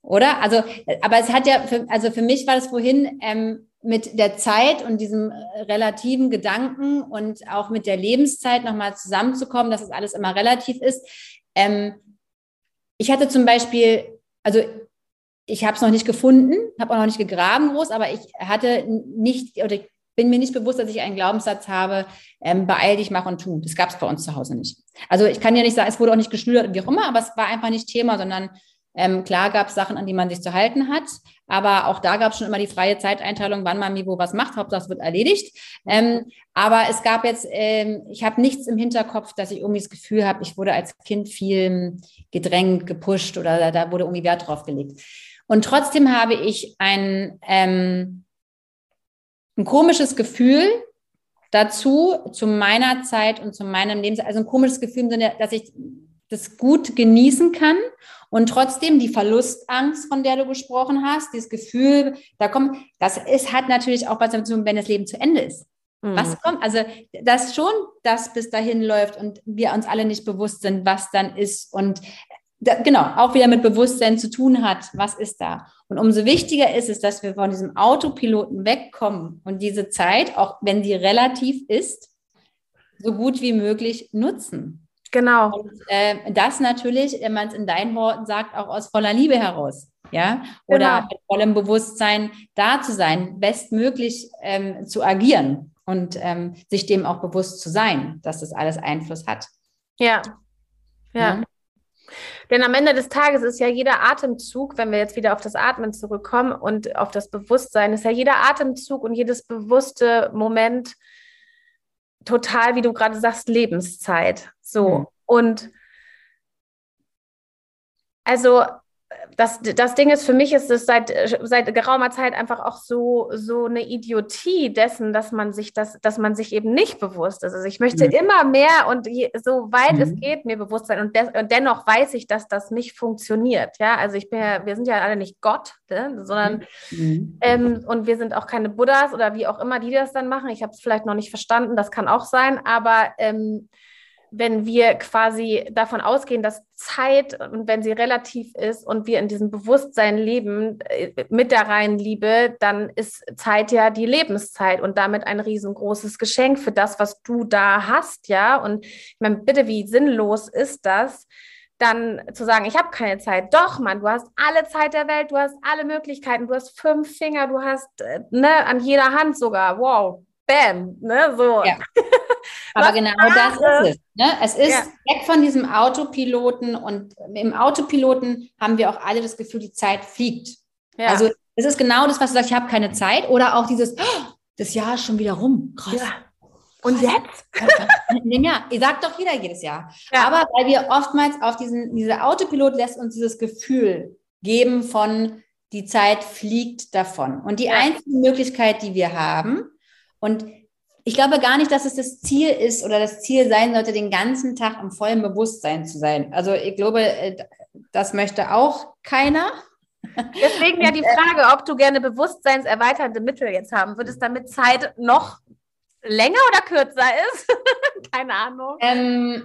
B: Oder? Also, aber es hat ja, für, also für mich war das vorhin ähm, mit der Zeit und diesem relativen Gedanken und auch mit der Lebenszeit nochmal zusammenzukommen, dass es alles immer relativ ist. Ähm, ich hatte zum Beispiel, also ich habe es noch nicht gefunden, habe auch noch nicht gegraben groß, aber ich hatte nicht oder ich bin mir nicht bewusst, dass ich einen Glaubenssatz habe, ähm, beeil dich, mach und tu. Das gab es bei uns zu Hause nicht. Also ich kann ja nicht sagen, es wurde auch nicht geschlürt, wie auch immer, aber es war einfach nicht Thema, sondern ähm, klar gab es Sachen, an die man sich zu halten hat, aber auch da gab es schon immer die freie Zeiteinteilung, wann man wo was macht. Hauptsache es wird erledigt. Ähm, aber es gab jetzt, ähm, ich habe nichts im Hinterkopf, dass ich irgendwie das Gefühl habe, ich wurde als Kind viel gedrängt, gepusht oder da, da wurde irgendwie Wert drauf gelegt. Und trotzdem habe ich ein, ähm, ein komisches Gefühl dazu, zu meiner Zeit und zu meinem Leben, also ein komisches Gefühl im Sinne, dass ich das gut genießen kann und trotzdem die Verlustangst, von der du gesprochen hast, dieses Gefühl, da kommt, das ist, hat natürlich auch was damit zu tun, wenn das Leben zu Ende ist. Mhm. Was kommt? Also, dass schon das bis dahin läuft und wir uns alle nicht bewusst sind, was dann ist und da, genau, auch wieder mit Bewusstsein zu tun hat, was ist da. Und umso wichtiger ist es, dass wir von diesem Autopiloten wegkommen und diese Zeit, auch wenn sie relativ ist, so gut wie möglich nutzen.
A: Genau.
B: Und äh, das natürlich, wenn man es in deinen Worten sagt, auch aus voller Liebe heraus. Ja, oder genau. mit vollem Bewusstsein da zu sein, bestmöglich ähm, zu agieren und ähm, sich dem auch bewusst zu sein, dass das alles Einfluss hat.
A: Ja. ja. ja. Denn am Ende des Tages ist ja jeder Atemzug, wenn wir jetzt wieder auf das Atmen zurückkommen und auf das Bewusstsein, ist ja jeder Atemzug und jedes bewusste Moment total, wie du gerade sagst, Lebenszeit. So. Mhm. Und also das, das Ding ist, für mich ist es seit, seit geraumer Zeit einfach auch so, so eine Idiotie dessen, dass man sich das, dass man sich eben nicht bewusst ist. Also ich möchte mhm. immer mehr und je, so weit mhm. es geht mir bewusst sein und, des, und, dennoch weiß ich, dass das nicht funktioniert. Ja, also ich bin ja, wir sind ja alle nicht Gott, ne? sondern mhm. ähm, und wir sind auch keine Buddhas oder wie auch immer, die das dann machen. Ich habe es vielleicht noch nicht verstanden, das kann auch sein, aber ähm, wenn wir quasi davon ausgehen, dass Zeit und wenn sie relativ ist und wir in diesem Bewusstsein leben äh, mit der reinen Liebe, dann ist Zeit ja die Lebenszeit und damit ein riesengroßes Geschenk für das, was du da hast, ja. Und ich meine, bitte, wie sinnlos ist das? Dann zu sagen, ich habe keine Zeit. Doch, Mann, du hast alle Zeit der Welt, du hast alle Möglichkeiten, du hast fünf Finger, du hast äh, ne, an jeder Hand sogar. Wow, bam, ne, so. Ja.
B: Aber genau das ist es. Ne? Es ist ja. weg von diesem Autopiloten und im Autopiloten haben wir auch alle das Gefühl, die Zeit fliegt. Ja. Also es ist genau das, was du sagst, ich habe keine Zeit oder auch dieses, oh, das Jahr ist schon wieder rum. Krass. Ja.
A: Und jetzt?
B: ja, ihr sagt doch jeder jedes Jahr. Ja. Aber weil wir oftmals auf diesen, dieser Autopilot lässt uns dieses Gefühl geben von, die Zeit fliegt davon. Und die einzige Möglichkeit, die wir haben, und ich glaube gar nicht, dass es das Ziel ist oder das Ziel sein sollte, den ganzen Tag im vollen Bewusstsein zu sein. Also ich glaube, äh, das möchte auch keiner.
A: Deswegen ja die äh, Frage, ob du gerne bewusstseinserweiternde Mittel jetzt haben würdest, damit Zeit noch länger oder kürzer ist. Keine Ahnung.
B: Ähm, äh,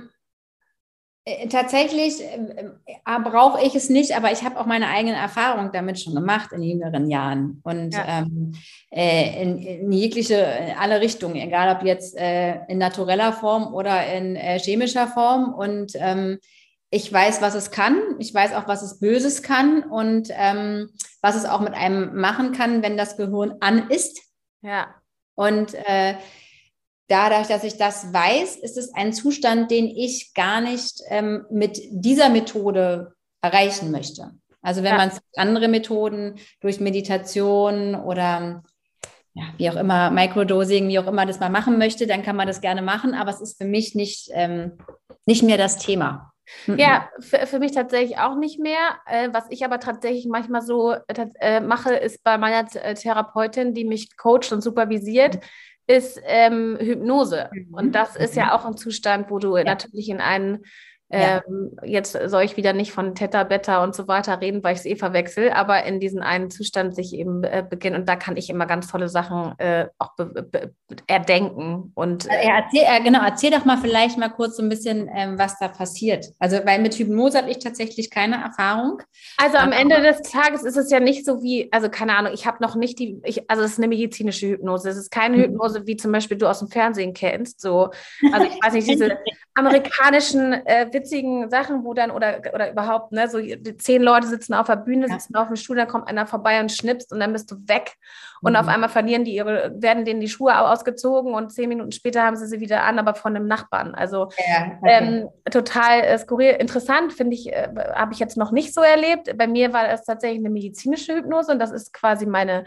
B: tatsächlich äh, äh, brauche ich es nicht, aber ich habe auch meine eigenen Erfahrungen damit schon gemacht in jüngeren Jahren und ja. ähm, äh, in, in, jegliche, in alle Richtungen, egal ob jetzt äh, in natureller Form oder in äh, chemischer Form. Und ähm, ich weiß, was es kann. Ich weiß auch, was es Böses kann und ähm, was es auch mit einem machen kann, wenn das Gehirn an ist.
A: Ja.
B: Und dadurch, dass ich das weiß, ist es ein Zustand, den ich gar nicht ähm, mit dieser Methode erreichen möchte. Also wenn ja. man andere Methoden durch Meditation oder ja, wie auch immer, Microdosing, wie auch immer das mal machen möchte, dann kann man das gerne machen, aber es ist für mich nicht, ähm, nicht mehr das Thema.
A: Ja, für, für mich tatsächlich auch nicht mehr. Äh, was ich aber tatsächlich manchmal so äh, mache, ist bei meiner Therapeutin, die mich coacht und supervisiert, ist ähm, Hypnose. Mhm. Und das ist ja mhm. auch ein Zustand, wo du ja. natürlich in einen ja. Ähm, jetzt soll ich wieder nicht von Theta, Beta und so weiter reden, weil ich es eh verwechsel, aber in diesen einen Zustand sich eben äh, beginnen. Und da kann ich immer ganz tolle Sachen äh, auch erdenken. Und,
B: äh, erzähl, äh, genau, erzähl doch mal vielleicht mal kurz so ein bisschen, ähm, was da passiert. Also, weil mit Hypnose habe ich tatsächlich keine Erfahrung.
A: Also am Ende des Tages ist es ja nicht so wie, also keine Ahnung, ich habe noch nicht die, ich, also es ist eine medizinische Hypnose. Es ist keine mhm. Hypnose, wie zum Beispiel du aus dem Fernsehen kennst. So, also ich weiß nicht, diese amerikanischen äh, witzigen Sachen, wo dann oder, oder überhaupt, ne, so zehn Leute sitzen auf der Bühne, ja. sitzen auf dem Stuhl, dann kommt einer vorbei und schnipst und dann bist du weg. Und mhm. auf einmal verlieren die ihre, werden denen die Schuhe ausgezogen und zehn Minuten später haben sie sie wieder an, aber von einem Nachbarn. Also ja, okay. ähm, total äh, skurril. Interessant, finde ich, äh, habe ich jetzt noch nicht so erlebt. Bei mir war es tatsächlich eine medizinische Hypnose und das ist quasi meine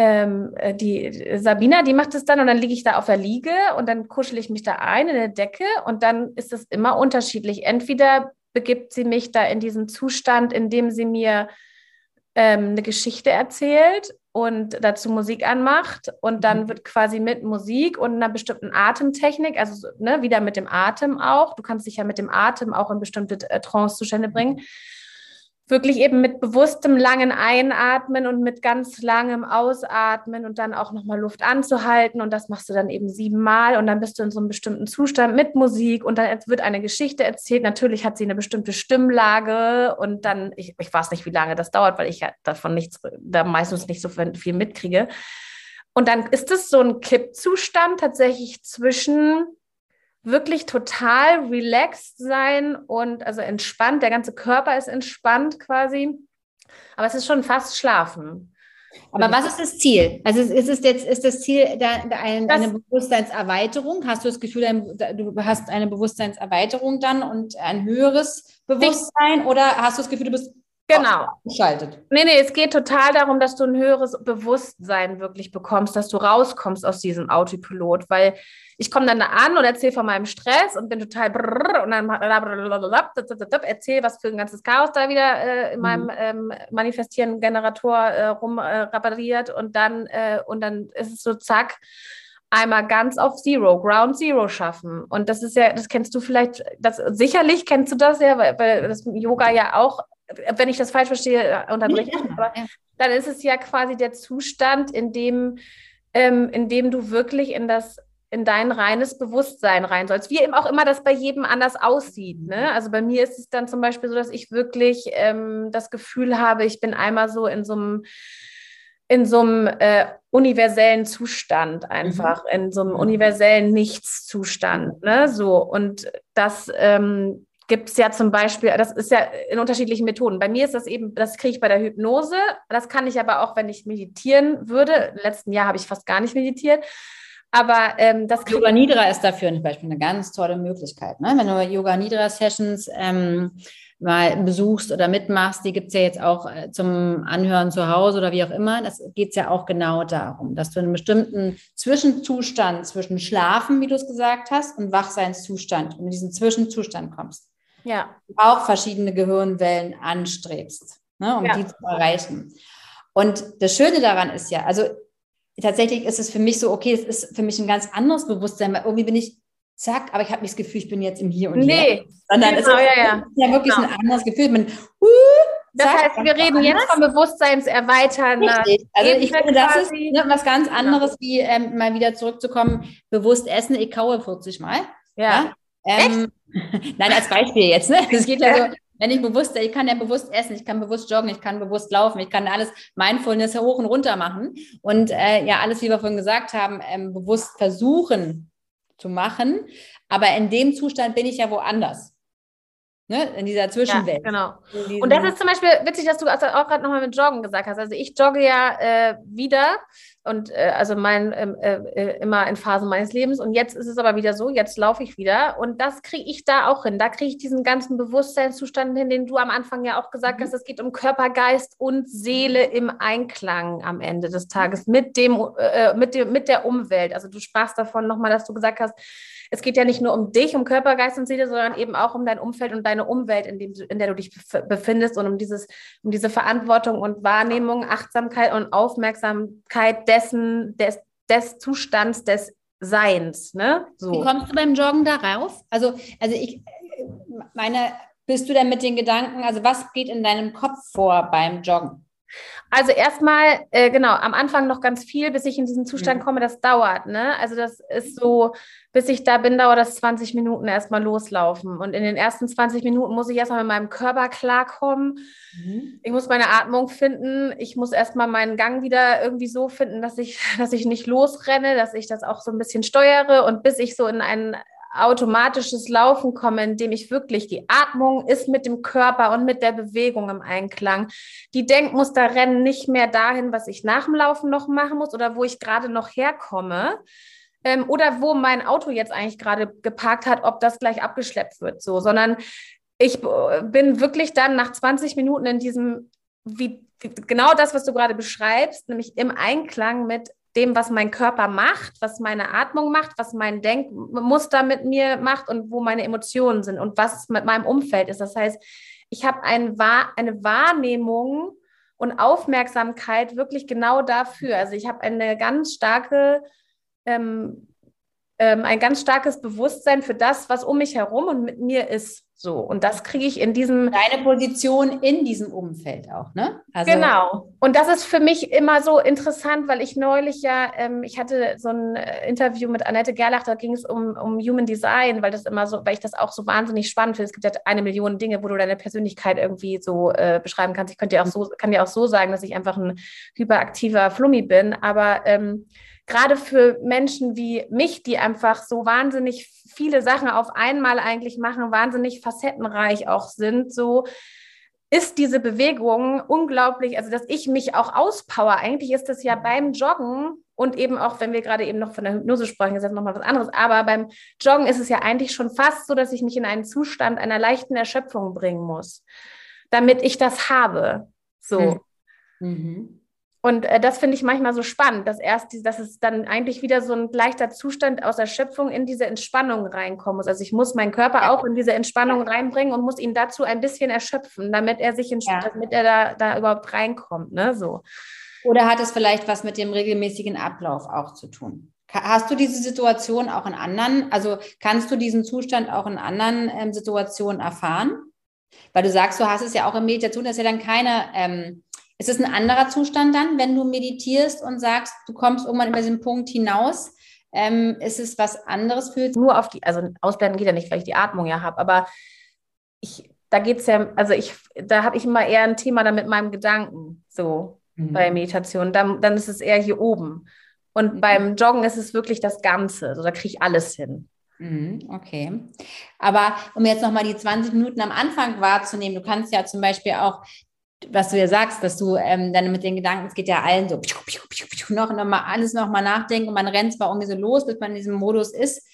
A: ähm, äh, die Sabina, die macht es dann und dann liege ich da auf der Liege und dann kuschel ich mich da ein in der Decke und dann ist es immer unterschiedlich. Entweder begibt sie mich da in diesen Zustand, in dem sie mir ähm, eine Geschichte erzählt und dazu Musik anmacht und dann mhm. wird quasi mit Musik und einer bestimmten Atemtechnik, also ne, wieder mit dem Atem auch, du kannst dich ja mit dem Atem auch in bestimmte äh, Trance-Zustände bringen, wirklich eben mit bewusstem langen Einatmen und mit ganz langem Ausatmen und dann auch nochmal Luft anzuhalten. Und das machst du dann eben siebenmal und dann bist du in so einem bestimmten Zustand mit Musik und dann wird eine Geschichte erzählt. Natürlich hat sie eine bestimmte Stimmlage und dann, ich, ich weiß nicht, wie lange das dauert, weil ich ja davon nichts, da meistens nicht so viel mitkriege. Und dann ist es so ein Kippzustand tatsächlich zwischen wirklich total relaxed sein und also entspannt. Der ganze Körper ist entspannt quasi. Aber es ist schon fast Schlafen.
B: Aber was ist das Ziel? Also ist es jetzt ist das Ziel da, da ein, eine Bewusstseinserweiterung? Hast du das Gefühl, du hast eine Bewusstseinserweiterung dann und ein höheres Bewusstsein? Oder hast du das Gefühl, du bist
A: Genau. Geschaltet. Nee, nee, es geht total darum, dass du ein höheres Bewusstsein wirklich bekommst, dass du rauskommst aus diesem Autopilot, weil ich komme dann da an und erzähle von meinem Stress und bin total brrr und dann erzähle, was für ein ganzes Chaos da wieder äh, in meinem mhm. ähm, manifestierenden Generator äh, rumrapariert äh, und dann äh, und dann ist es so zack einmal ganz auf Zero, Ground Zero schaffen. Und das ist ja, das kennst du vielleicht, das sicherlich kennst du das ja, weil, weil das Yoga ja auch wenn ich das falsch verstehe, äh, unterbreche ich. Aber dann ist es ja quasi der Zustand, in dem, ähm, in dem du wirklich in das in dein reines Bewusstsein rein sollst. Wie eben auch immer das bei jedem anders aussieht. Ne? Also bei mir ist es dann zum Beispiel so, dass ich wirklich ähm, das Gefühl habe, ich bin einmal so in so einem in so einem äh, universellen Zustand einfach, mhm. in so einem universellen Nichtszustand. Ne? So, und das ähm, gibt es ja zum Beispiel, das ist ja in unterschiedlichen Methoden. Bei mir ist das eben, das kriege ich bei der Hypnose. Das kann ich aber auch, wenn ich meditieren würde. Im letzten Jahr habe ich fast gar nicht meditiert. Aber ähm, das
B: Yoga Nidra ist dafür zum Beispiel eine ganz tolle Möglichkeit. Ne? Wenn du Yoga Nidra Sessions ähm, mal besuchst oder mitmachst, die gibt es ja jetzt auch äh, zum Anhören zu Hause oder wie auch immer. Das geht es ja auch genau darum, dass du in einem bestimmten Zwischenzustand zwischen Schlafen, wie du es gesagt hast, und Wachseinszustand, in diesen Zwischenzustand kommst ja. auch verschiedene Gehirnwellen anstrebst, ne, um ja. die zu erreichen. Und das Schöne daran ist ja, also tatsächlich ist es für mich so, okay, es ist für mich ein ganz anderes Bewusstsein, weil irgendwie bin ich, zack, aber ich habe nicht das Gefühl, ich bin jetzt im Hier und nee, Hier. Sondern genau, es ist ja, ja. ja wirklich genau. ein anderes Gefühl. Bin, uh,
A: das heißt, wir reden jetzt vom Bewusstseinserweitern.
B: Richtig. Also ich finde, das ist ne, was ganz genau. anderes, wie ähm, mal wieder zurückzukommen, bewusst essen, ich kaue 40 Mal. Ja. ja? Ähm, Nein, als Beispiel jetzt. Ne? Es geht ja so, wenn ich bewusst, ich kann ja bewusst essen, ich kann bewusst joggen, ich kann bewusst laufen, ich kann alles Mindfulness hoch und runter machen und äh, ja, alles, wie wir vorhin gesagt haben, ähm, bewusst versuchen zu machen. Aber in dem Zustand bin ich ja woanders. Ne, in dieser Zwischenwelt.
A: Ja, genau. Und das ist zum Beispiel witzig, dass du auch gerade nochmal mit Joggen gesagt hast. Also ich jogge ja äh, wieder und äh, also mein ähm, äh, äh, immer in Phasen meines Lebens und jetzt ist es aber wieder so, jetzt laufe ich wieder und das kriege ich da auch hin. Da kriege ich diesen ganzen Bewusstseinszustand hin, den du am Anfang ja auch gesagt mhm. hast. Es geht um Körper, Geist und Seele im Einklang am Ende des Tages mit dem, äh, mit dem mit der Umwelt. Also du sprachst davon nochmal, dass du gesagt hast, es geht ja nicht nur um dich, um Körper, Geist und Seele, sondern eben auch um dein Umfeld und deine Umwelt, in, dem, in der du dich befindest und um dieses, um diese Verantwortung und Wahrnehmung, Achtsamkeit und Aufmerksamkeit dessen, des, des Zustands des Seins. Ne?
B: So. Wie kommst du beim Joggen darauf? Also, also ich meine, bist du denn mit den Gedanken, also was geht in deinem Kopf vor beim Joggen?
A: Also erstmal, äh, genau, am Anfang noch ganz viel, bis ich in diesen Zustand mhm. komme, das dauert. Ne? Also das ist so, bis ich da bin, dauert das 20 Minuten erstmal loslaufen. Und in den ersten 20 Minuten muss ich erstmal mit meinem Körper klarkommen. Mhm. Ich muss meine Atmung finden. Ich muss erstmal meinen Gang wieder irgendwie so finden, dass ich, dass ich nicht losrenne, dass ich das auch so ein bisschen steuere. Und bis ich so in einen automatisches Laufen komme, indem ich wirklich die Atmung ist mit dem Körper und mit der Bewegung im Einklang. Die Denkmuster rennen nicht mehr dahin, was ich nach dem Laufen noch machen muss oder wo ich gerade noch herkomme. Ähm, oder wo mein Auto jetzt eigentlich gerade geparkt hat, ob das gleich abgeschleppt wird, so, sondern ich bin wirklich dann nach 20 Minuten in diesem, wie, genau das, was du gerade beschreibst, nämlich im Einklang mit dem, was mein Körper macht, was meine Atmung macht, was mein Denkmuster mit mir macht und wo meine Emotionen sind und was mit meinem Umfeld ist. Das heißt, ich habe ein, eine Wahrnehmung und Aufmerksamkeit wirklich genau dafür. Also ich habe eine ganz starke ähm, ähm, ein ganz starkes Bewusstsein für das, was um mich herum und mit mir ist. So, und das kriege ich in diesem.
B: Deine Position in diesem Umfeld auch, ne?
A: Also genau. Und das ist für mich immer so interessant, weil ich neulich ja, ähm, ich hatte so ein äh, Interview mit Annette Gerlach, da ging es um, um Human Design, weil das immer so, weil ich das auch so wahnsinnig spannend finde. Es gibt ja eine Million Dinge, wo du deine Persönlichkeit irgendwie so äh, beschreiben kannst. Ich könnte ja auch so, kann ja auch so sagen, dass ich einfach ein hyperaktiver Flummi bin, aber ähm, gerade für Menschen wie mich, die einfach so wahnsinnig viele Sachen auf einmal eigentlich machen, wahnsinnig facettenreich auch sind, so ist diese Bewegung unglaublich, also dass ich mich auch auspower. Eigentlich ist das ja beim Joggen und eben auch, wenn wir gerade eben noch von der Hypnose sprechen, ist jetzt nochmal was anderes, aber beim Joggen ist es ja eigentlich schon fast so, dass ich mich in einen Zustand einer leichten Erschöpfung bringen muss, damit ich das habe. So. Mhm. Und äh, das finde ich manchmal so spannend, dass erst, die, dass es dann eigentlich wieder so ein leichter Zustand aus Erschöpfung in diese Entspannung reinkommen muss. Also ich muss meinen Körper auch in diese Entspannung reinbringen und muss ihn dazu ein bisschen erschöpfen, damit er sich, ja. damit er da, da überhaupt reinkommt. Ne? So.
B: Oder hat es vielleicht was mit dem regelmäßigen Ablauf auch zu tun? Hast du diese Situation auch in anderen, also kannst du diesen Zustand auch in anderen ähm, Situationen erfahren? Weil du sagst, du hast es ja auch in Meditation, das ist ja dann keine ähm, ist es ein anderer Zustand dann, wenn du meditierst und sagst, du kommst irgendwann über diesen Punkt hinaus? Ähm, ist es was anderes für
A: nur auf die, also ausblenden geht ja nicht, weil ich die Atmung ja habe, aber ich, da geht es ja, also ich, da habe ich immer eher ein Thema dann mit meinem Gedanken, so mhm. bei Meditation. Dann, dann ist es eher hier oben. Und mhm. beim Joggen ist es wirklich das Ganze. So, da kriege ich alles hin.
B: Mhm, okay. Aber um jetzt nochmal die 20 Minuten am Anfang wahrzunehmen, du kannst ja zum Beispiel auch was du ja sagst, dass du ähm, dann mit den Gedanken, es geht ja allen so, piu, piu, piu, noch, noch mal alles noch mal nachdenken und man rennt zwar irgendwie so los, bis man in diesem Modus ist.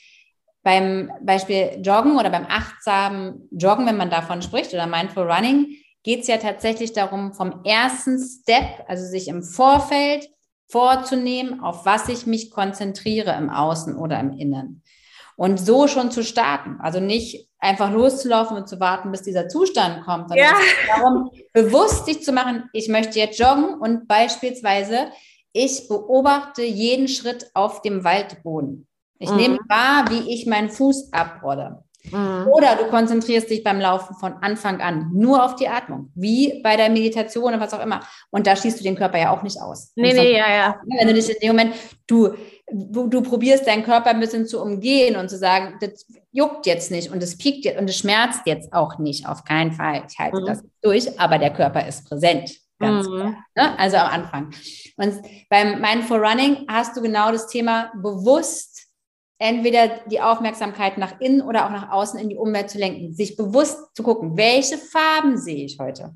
B: Beim Beispiel Joggen oder beim achtsamen Joggen, wenn man davon spricht, oder Mindful Running, geht es ja tatsächlich darum, vom ersten Step, also sich im Vorfeld vorzunehmen, auf was ich mich konzentriere im Außen oder im Innen. Und so schon zu starten. Also nicht einfach loszulaufen und zu warten, bis dieser Zustand kommt, sondern ja. darum, bewusst sich zu machen, ich möchte jetzt joggen und beispielsweise ich beobachte jeden Schritt auf dem Waldboden. Ich mhm. nehme wahr, wie ich meinen Fuß abrolle. Mhm. Oder du konzentrierst dich beim Laufen von Anfang an nur auf die Atmung, wie bei der Meditation oder was auch immer. Und da schließt du den Körper ja auch nicht aus.
A: Nee, nee, ja, ja.
B: Wenn du dich in dem Moment, du, du, du probierst deinen Körper ein bisschen zu umgehen und zu sagen, das juckt jetzt nicht und es piekt jetzt und es schmerzt jetzt auch nicht, auf keinen Fall. Ich halte mhm. das durch, aber der Körper ist präsent. Ganz mhm. klar, ne? Also am Anfang. Und beim Mindful Running hast du genau das Thema bewusst entweder die Aufmerksamkeit nach innen oder auch nach außen in die Umwelt zu lenken, sich bewusst zu gucken, welche Farben sehe ich heute.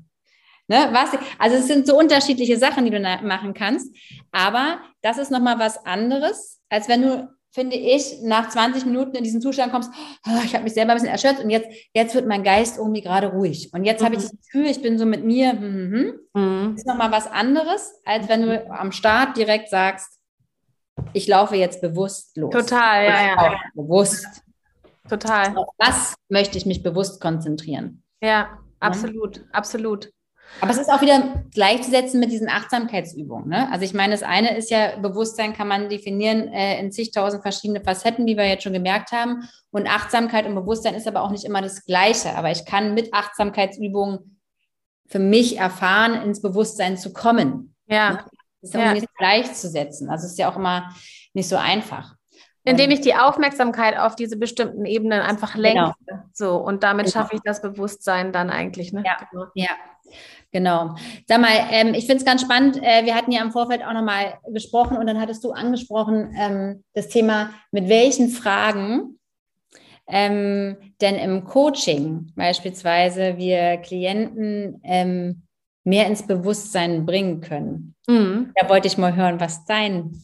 B: Ne, was, also es sind so unterschiedliche Sachen, die du machen kannst, aber das ist nochmal was anderes, als wenn du, finde ich, nach 20 Minuten in diesen Zustand kommst, oh, ich habe mich selber ein bisschen erschöpft und jetzt, jetzt wird mein Geist irgendwie gerade ruhig und jetzt mhm. habe ich mhm. das Gefühl, ich bin so mit mir, mhm. Mhm. ist nochmal was anderes, als wenn du am Start direkt sagst, ich laufe jetzt bewusst los.
A: Total, ja, ja.
B: Bewusst.
A: Total.
B: Auf was möchte ich mich bewusst konzentrieren?
A: Ja, absolut, ja. absolut.
B: Aber es ist auch wieder gleichzusetzen mit diesen Achtsamkeitsübungen. Ne? Also ich meine, das eine ist ja, Bewusstsein kann man definieren äh, in zigtausend verschiedene Facetten, wie wir jetzt schon gemerkt haben. Und Achtsamkeit und Bewusstsein ist aber auch nicht immer das Gleiche. Aber ich kann mit Achtsamkeitsübungen für mich erfahren, ins Bewusstsein zu kommen.
A: Ja. Ne?
B: Das ist ja. nicht gleichzusetzen. Also es ist ja auch immer nicht so einfach.
A: Indem ich die Aufmerksamkeit auf diese bestimmten Ebenen einfach lenke. Genau. So, und damit genau. schaffe ich das Bewusstsein dann eigentlich. Ne?
B: Ja, genau. ja. Genau. Sag mal, ähm, ich finde es ganz spannend. Äh, wir hatten ja im Vorfeld auch nochmal gesprochen und dann hattest du angesprochen ähm, das Thema, mit welchen Fragen ähm, denn im Coaching beispielsweise wir Klienten ähm, mehr ins Bewusstsein bringen können. Mhm. Da wollte ich mal hören, was dein,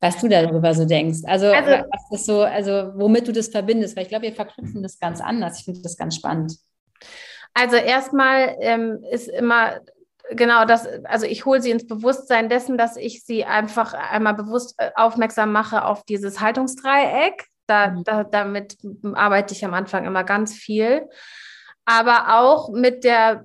B: was du darüber so denkst. Also, also was ist so, also womit du das verbindest, weil ich glaube, wir verknüpfen das ganz anders. Ich finde das ganz spannend.
A: Also erstmal ähm, ist immer genau das, also ich hole sie ins Bewusstsein dessen, dass ich sie einfach einmal bewusst äh, aufmerksam mache auf dieses Haltungsdreieck. Da, mhm. da, damit arbeite ich am Anfang immer ganz viel. Aber auch mit der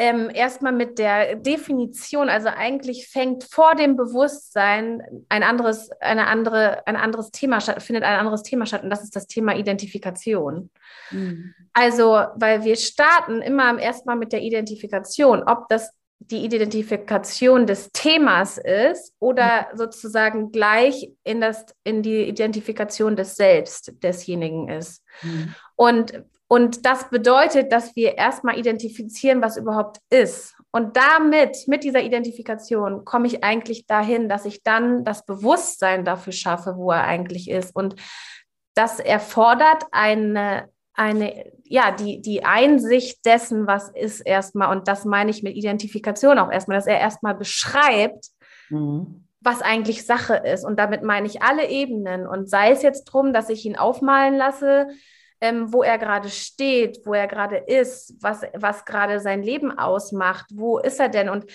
A: ähm, erstmal mit der Definition, also eigentlich fängt vor dem Bewusstsein ein anderes, eine andere, ein anderes Thema statt, findet ein anderes Thema statt und das ist das Thema Identifikation. Mhm. Also, weil wir starten immer erstmal mit der Identifikation, ob das die Identifikation des Themas ist oder mhm. sozusagen gleich in, das, in die Identifikation des Selbst desjenigen ist. Mhm. Und und das bedeutet, dass wir erstmal identifizieren, was überhaupt ist. Und damit, mit dieser Identifikation, komme ich eigentlich dahin, dass ich dann das Bewusstsein dafür schaffe, wo er eigentlich ist. Und das erfordert eine, eine ja, die, die Einsicht dessen, was ist erstmal. Und das meine ich mit Identifikation auch erstmal, dass er erstmal beschreibt, mhm. was eigentlich Sache ist. Und damit meine ich alle Ebenen. Und sei es jetzt drum, dass ich ihn aufmalen lasse, ähm, wo er gerade steht, wo er gerade ist, was, was gerade sein Leben ausmacht, wo ist er denn? Und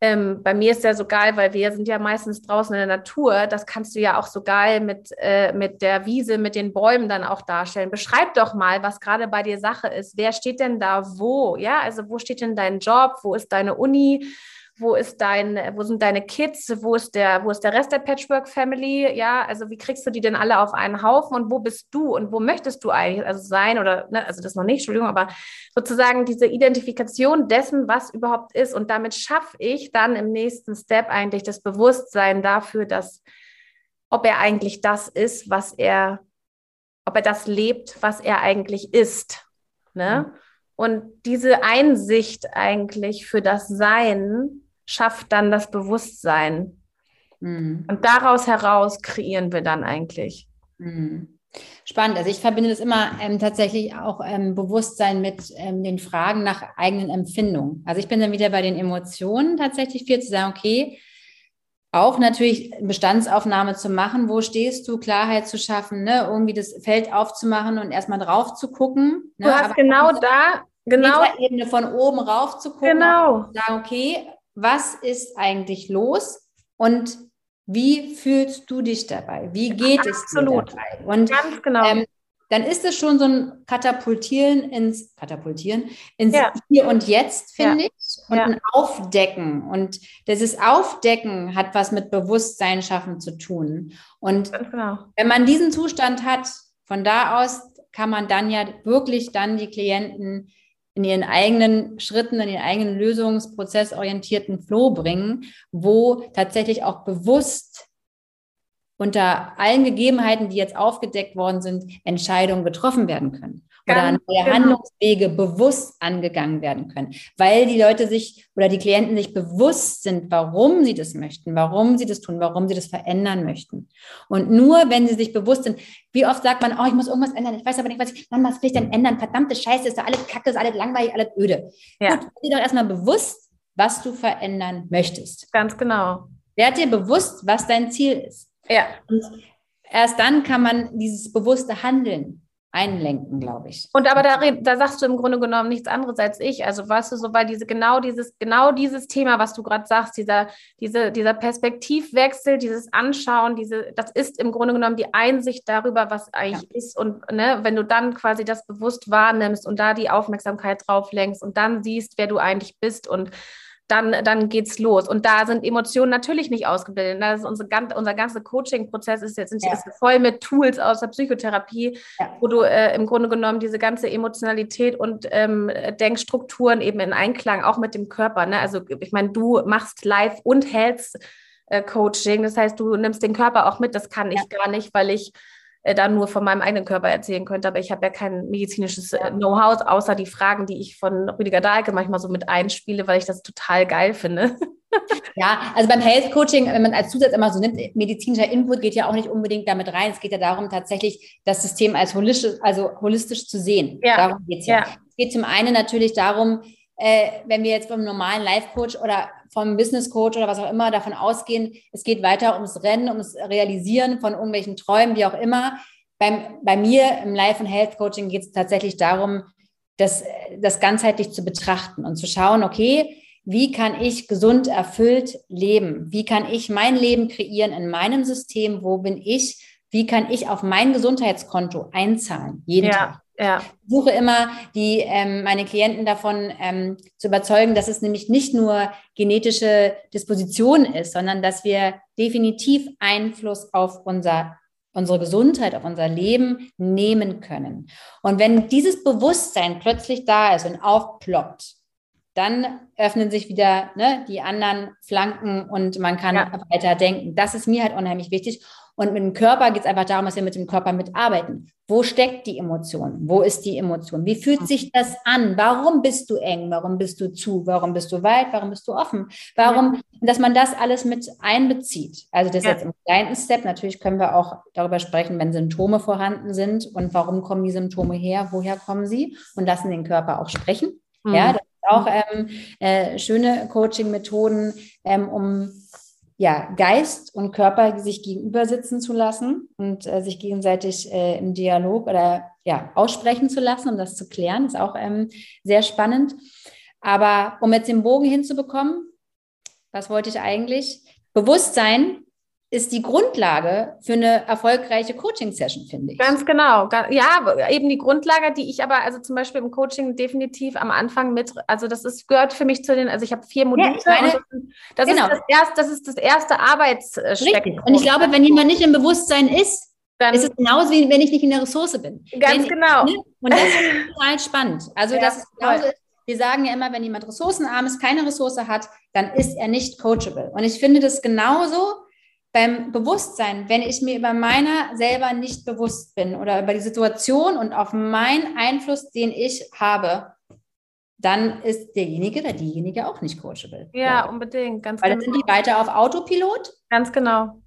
A: ähm, bei mir ist ja so geil, weil wir sind ja meistens draußen in der Natur. Das kannst du ja auch so geil mit, äh, mit der Wiese, mit den Bäumen dann auch darstellen. Beschreib doch mal, was gerade bei dir Sache ist. Wer steht denn da wo? Ja, also wo steht denn dein Job? Wo ist deine Uni? Wo ist dein, wo sind deine Kids, wo ist der, wo ist der Rest der Patchwork Family, ja, also wie kriegst du die denn alle auf einen Haufen und wo bist du und wo möchtest du eigentlich also sein oder, ne, also das noch nicht, Entschuldigung, aber sozusagen diese Identifikation dessen, was überhaupt ist und damit schaffe ich dann im nächsten Step eigentlich das Bewusstsein dafür, dass, ob er eigentlich das ist, was er, ob er das lebt, was er eigentlich ist, ne? Mhm. Und diese Einsicht eigentlich für das Sein schafft dann das Bewusstsein. Mhm. Und daraus heraus kreieren wir dann eigentlich.
B: Mhm. Spannend. Also ich verbinde das immer ähm, tatsächlich auch ähm, Bewusstsein mit ähm, den Fragen nach eigenen Empfindungen. Also ich bin dann wieder bei den Emotionen tatsächlich viel zu sagen, okay, auch natürlich Bestandsaufnahme zu machen, wo stehst du, Klarheit zu schaffen, ne? irgendwie das Feld aufzumachen und erstmal drauf zu gucken.
A: Ne? Du hast Aber genau da, genau.
B: Ebene von oben rauf zu gucken.
A: Genau.
B: Und sagen, okay, was ist eigentlich los und wie fühlst du dich dabei? Wie geht Absolut. es dir dabei? Und Ganz genau. Ähm, dann ist es schon so ein Katapultieren ins Katapultieren ins ja. Hier und Jetzt, finde ja. ich, und ja. ein Aufdecken. Und dieses Aufdecken hat was mit Bewusstsein schaffen zu tun. Und genau. wenn man diesen Zustand hat, von da aus kann man dann ja wirklich dann die Klienten in ihren eigenen Schritten, in ihren eigenen lösungsprozessorientierten Flow bringen, wo tatsächlich auch bewusst unter allen Gegebenheiten, die jetzt aufgedeckt worden sind, Entscheidungen getroffen werden können oder neue genau. Handlungswege bewusst angegangen werden können, weil die Leute sich oder die Klienten sich bewusst sind, warum sie das möchten, warum sie das tun, warum sie das verändern möchten. Und nur wenn sie sich bewusst sind, wie oft sagt man, oh, ich muss irgendwas ändern, ich weiß aber nicht, was ich, Mann, was will ich denn ändern? Verdammte Scheiße, ist da alles kacke, ist alles langweilig, alles öde. Ja. Gut, dir doch erstmal bewusst, was du verändern möchtest.
A: Ganz genau.
B: Werd dir bewusst, was dein Ziel ist.
A: Ja.
B: Und erst dann kann man dieses bewusste Handeln einlenken, glaube ich.
A: Und aber da, da sagst du im Grunde genommen nichts anderes als ich. Also weißt du, so weil diese genau dieses genau dieses Thema, was du gerade sagst, dieser diese, dieser Perspektivwechsel, dieses Anschauen, diese das ist im Grunde genommen die Einsicht darüber, was eigentlich ja. ist und ne, wenn du dann quasi das bewusst wahrnimmst und da die Aufmerksamkeit drauf lenkst und dann siehst, wer du eigentlich bist und dann, dann geht's los. Und da sind Emotionen natürlich nicht ausgebildet. Das ist unsere, unser ganzer Coaching-Prozess ist jetzt ja. ist voll mit Tools aus der Psychotherapie, ja. wo du äh, im Grunde genommen diese ganze Emotionalität und ähm, Denkstrukturen eben in Einklang auch mit dem Körper. Ne? Also ich meine, du machst Live und Health äh, Coaching. Das heißt, du nimmst den Körper auch mit. Das kann ich ja. gar nicht, weil ich da nur von meinem eigenen Körper erzählen könnte, aber ich habe ja kein medizinisches äh, Know-how, außer die Fragen, die ich von Rüdiger Dahlke manchmal so mit einspiele, weil ich das total geil finde.
B: Ja, also beim Health Coaching, wenn man als Zusatz immer so nimmt, medizinischer Input geht ja auch nicht unbedingt damit rein. Es geht ja darum, tatsächlich das System als holistisch, also holistisch zu sehen. Ja. Darum geht es ja. ja. Es geht zum einen natürlich darum, äh, wenn wir jetzt beim normalen Life-Coach oder vom Business-Coach oder was auch immer davon ausgehen, es geht weiter ums Rennen, ums Realisieren von irgendwelchen Träumen, wie auch immer. Beim, bei mir im Life- und Health-Coaching geht es tatsächlich darum, das, das ganzheitlich zu betrachten und zu schauen, okay, wie kann ich gesund erfüllt leben? Wie kann ich mein Leben kreieren in meinem System? Wo bin ich? Wie kann ich auf mein Gesundheitskonto einzahlen? Jeden ja. Tag. Ja. Ich suche immer die, ähm, meine Klienten davon ähm, zu überzeugen, dass es nämlich nicht nur genetische Disposition ist, sondern dass wir definitiv Einfluss auf unser, unsere Gesundheit, auf unser Leben nehmen können. Und wenn dieses Bewusstsein plötzlich da ist und aufploppt, dann öffnen sich wieder ne, die anderen Flanken und man kann ja. weiter denken. Das ist mir halt unheimlich wichtig. Und mit dem Körper geht es einfach darum, dass wir mit dem Körper mitarbeiten. Wo steckt die Emotion? Wo ist die Emotion? Wie fühlt sich das an? Warum bist du eng? Warum bist du zu? Warum bist du weit? Warum bist du offen? Warum, ja. dass man das alles mit einbezieht. Also das ja. jetzt im kleinen Step. Natürlich können wir auch darüber sprechen, wenn Symptome vorhanden sind und warum kommen die Symptome her? Woher kommen sie? Und lassen den Körper auch sprechen. Mhm. Ja, das ist auch ähm, äh, schöne Coaching-Methoden, ähm, um ja, Geist und Körper sich gegenüber sitzen zu lassen und äh, sich gegenseitig äh, im Dialog oder ja, aussprechen zu lassen, um das zu klären, ist auch ähm, sehr spannend. Aber um jetzt den Bogen hinzubekommen, was wollte ich eigentlich? Bewusstsein ist die Grundlage für eine erfolgreiche Coaching-Session, finde ich.
A: Ganz genau. Ja, eben die Grundlage, die ich aber also zum Beispiel im Coaching definitiv am Anfang mit, also das ist, gehört für mich zu den, also ich habe vier Module. Ja, meine, das, genau. ist das, erste, das ist das erste Arbeitsstecken.
B: Und ich glaube, wenn jemand nicht im Bewusstsein ist, dann ist es genauso, wie wenn ich nicht in der Ressource bin.
A: Ganz
B: wenn,
A: genau. Ne?
B: Und das ist total spannend. Also ja, das ist genauso, wir sagen ja immer, wenn jemand ressourcenarm ist, keine Ressource hat, dann ist er nicht coachable. Und ich finde das genauso, beim Bewusstsein, wenn ich mir über meiner selber nicht bewusst bin oder über die Situation und auf meinen Einfluss, den ich habe, dann ist derjenige oder diejenige auch nicht coachable.
A: Ja, unbedingt,
B: ganz Weil dann genau. sind die weiter auf Autopilot.
A: Ganz genau.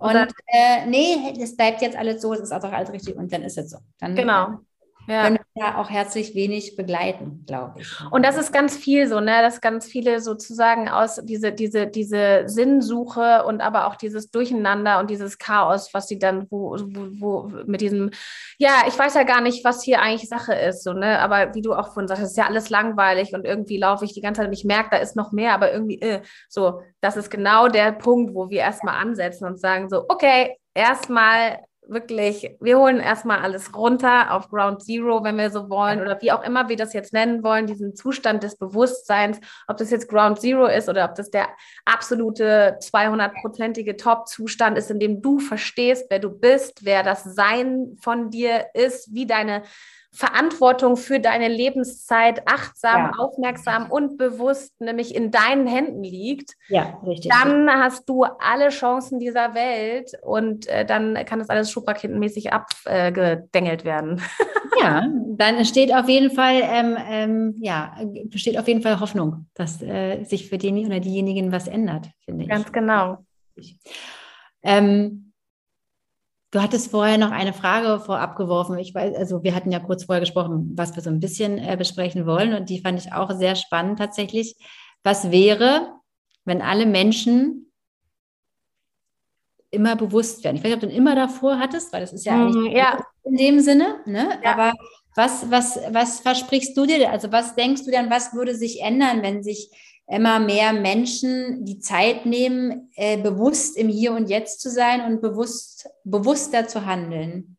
B: Und äh, nee, das bleibt jetzt alles so, es ist auch alles richtig und dann ist es so. Dann,
A: genau
B: ja. können wir auch herzlich wenig begleiten, glaube ich.
A: Und das ist ganz viel so, ne, dass ganz viele sozusagen aus diese, diese, diese Sinnsuche und aber auch dieses Durcheinander und dieses Chaos, was sie dann, wo, wo, wo mit diesem, ja, ich weiß ja gar nicht, was hier eigentlich Sache ist, so, ne, aber wie du auch vorhin sagst, ist ja alles langweilig und irgendwie laufe ich die ganze Zeit und ich merke, da ist noch mehr, aber irgendwie, äh, so, das ist genau der Punkt, wo wir erstmal ansetzen und sagen so, okay, erstmal wirklich, wir holen erstmal alles runter auf Ground Zero, wenn wir so wollen, oder wie auch immer wir das jetzt nennen wollen, diesen Zustand des Bewusstseins, ob das jetzt Ground Zero ist oder ob das der absolute 200-prozentige Top-Zustand ist, in dem du verstehst, wer du bist, wer das Sein von dir ist, wie deine Verantwortung für deine Lebenszeit achtsam, ja. aufmerksam und bewusst nämlich in deinen Händen liegt,
B: ja, richtig.
A: dann hast du alle Chancen dieser Welt und äh, dann kann das alles schubraketenmäßig abgedengelt äh, werden.
B: ja, dann entsteht auf jeden Fall, ähm, ähm, ja, besteht auf jeden Fall Hoffnung, dass äh, sich für den oder diejenigen was ändert, finde
A: ich. Ganz genau.
B: Ähm, Du hattest vorher noch eine Frage vorab geworfen. Ich weiß, also wir hatten ja kurz vorher gesprochen, was wir so ein bisschen äh, besprechen wollen und die fand ich auch sehr spannend tatsächlich. Was wäre, wenn alle Menschen immer bewusst werden? Ich weiß nicht, ob du immer davor hattest, weil das ist ja eigentlich
A: mm, ja.
B: in dem Sinne, ne? Ja. Aber was, was, was versprichst du dir? Also was denkst du dann, was würde sich ändern, wenn sich immer mehr Menschen die Zeit nehmen, äh, bewusst im Hier und Jetzt zu sein und bewusst, bewusster zu handeln.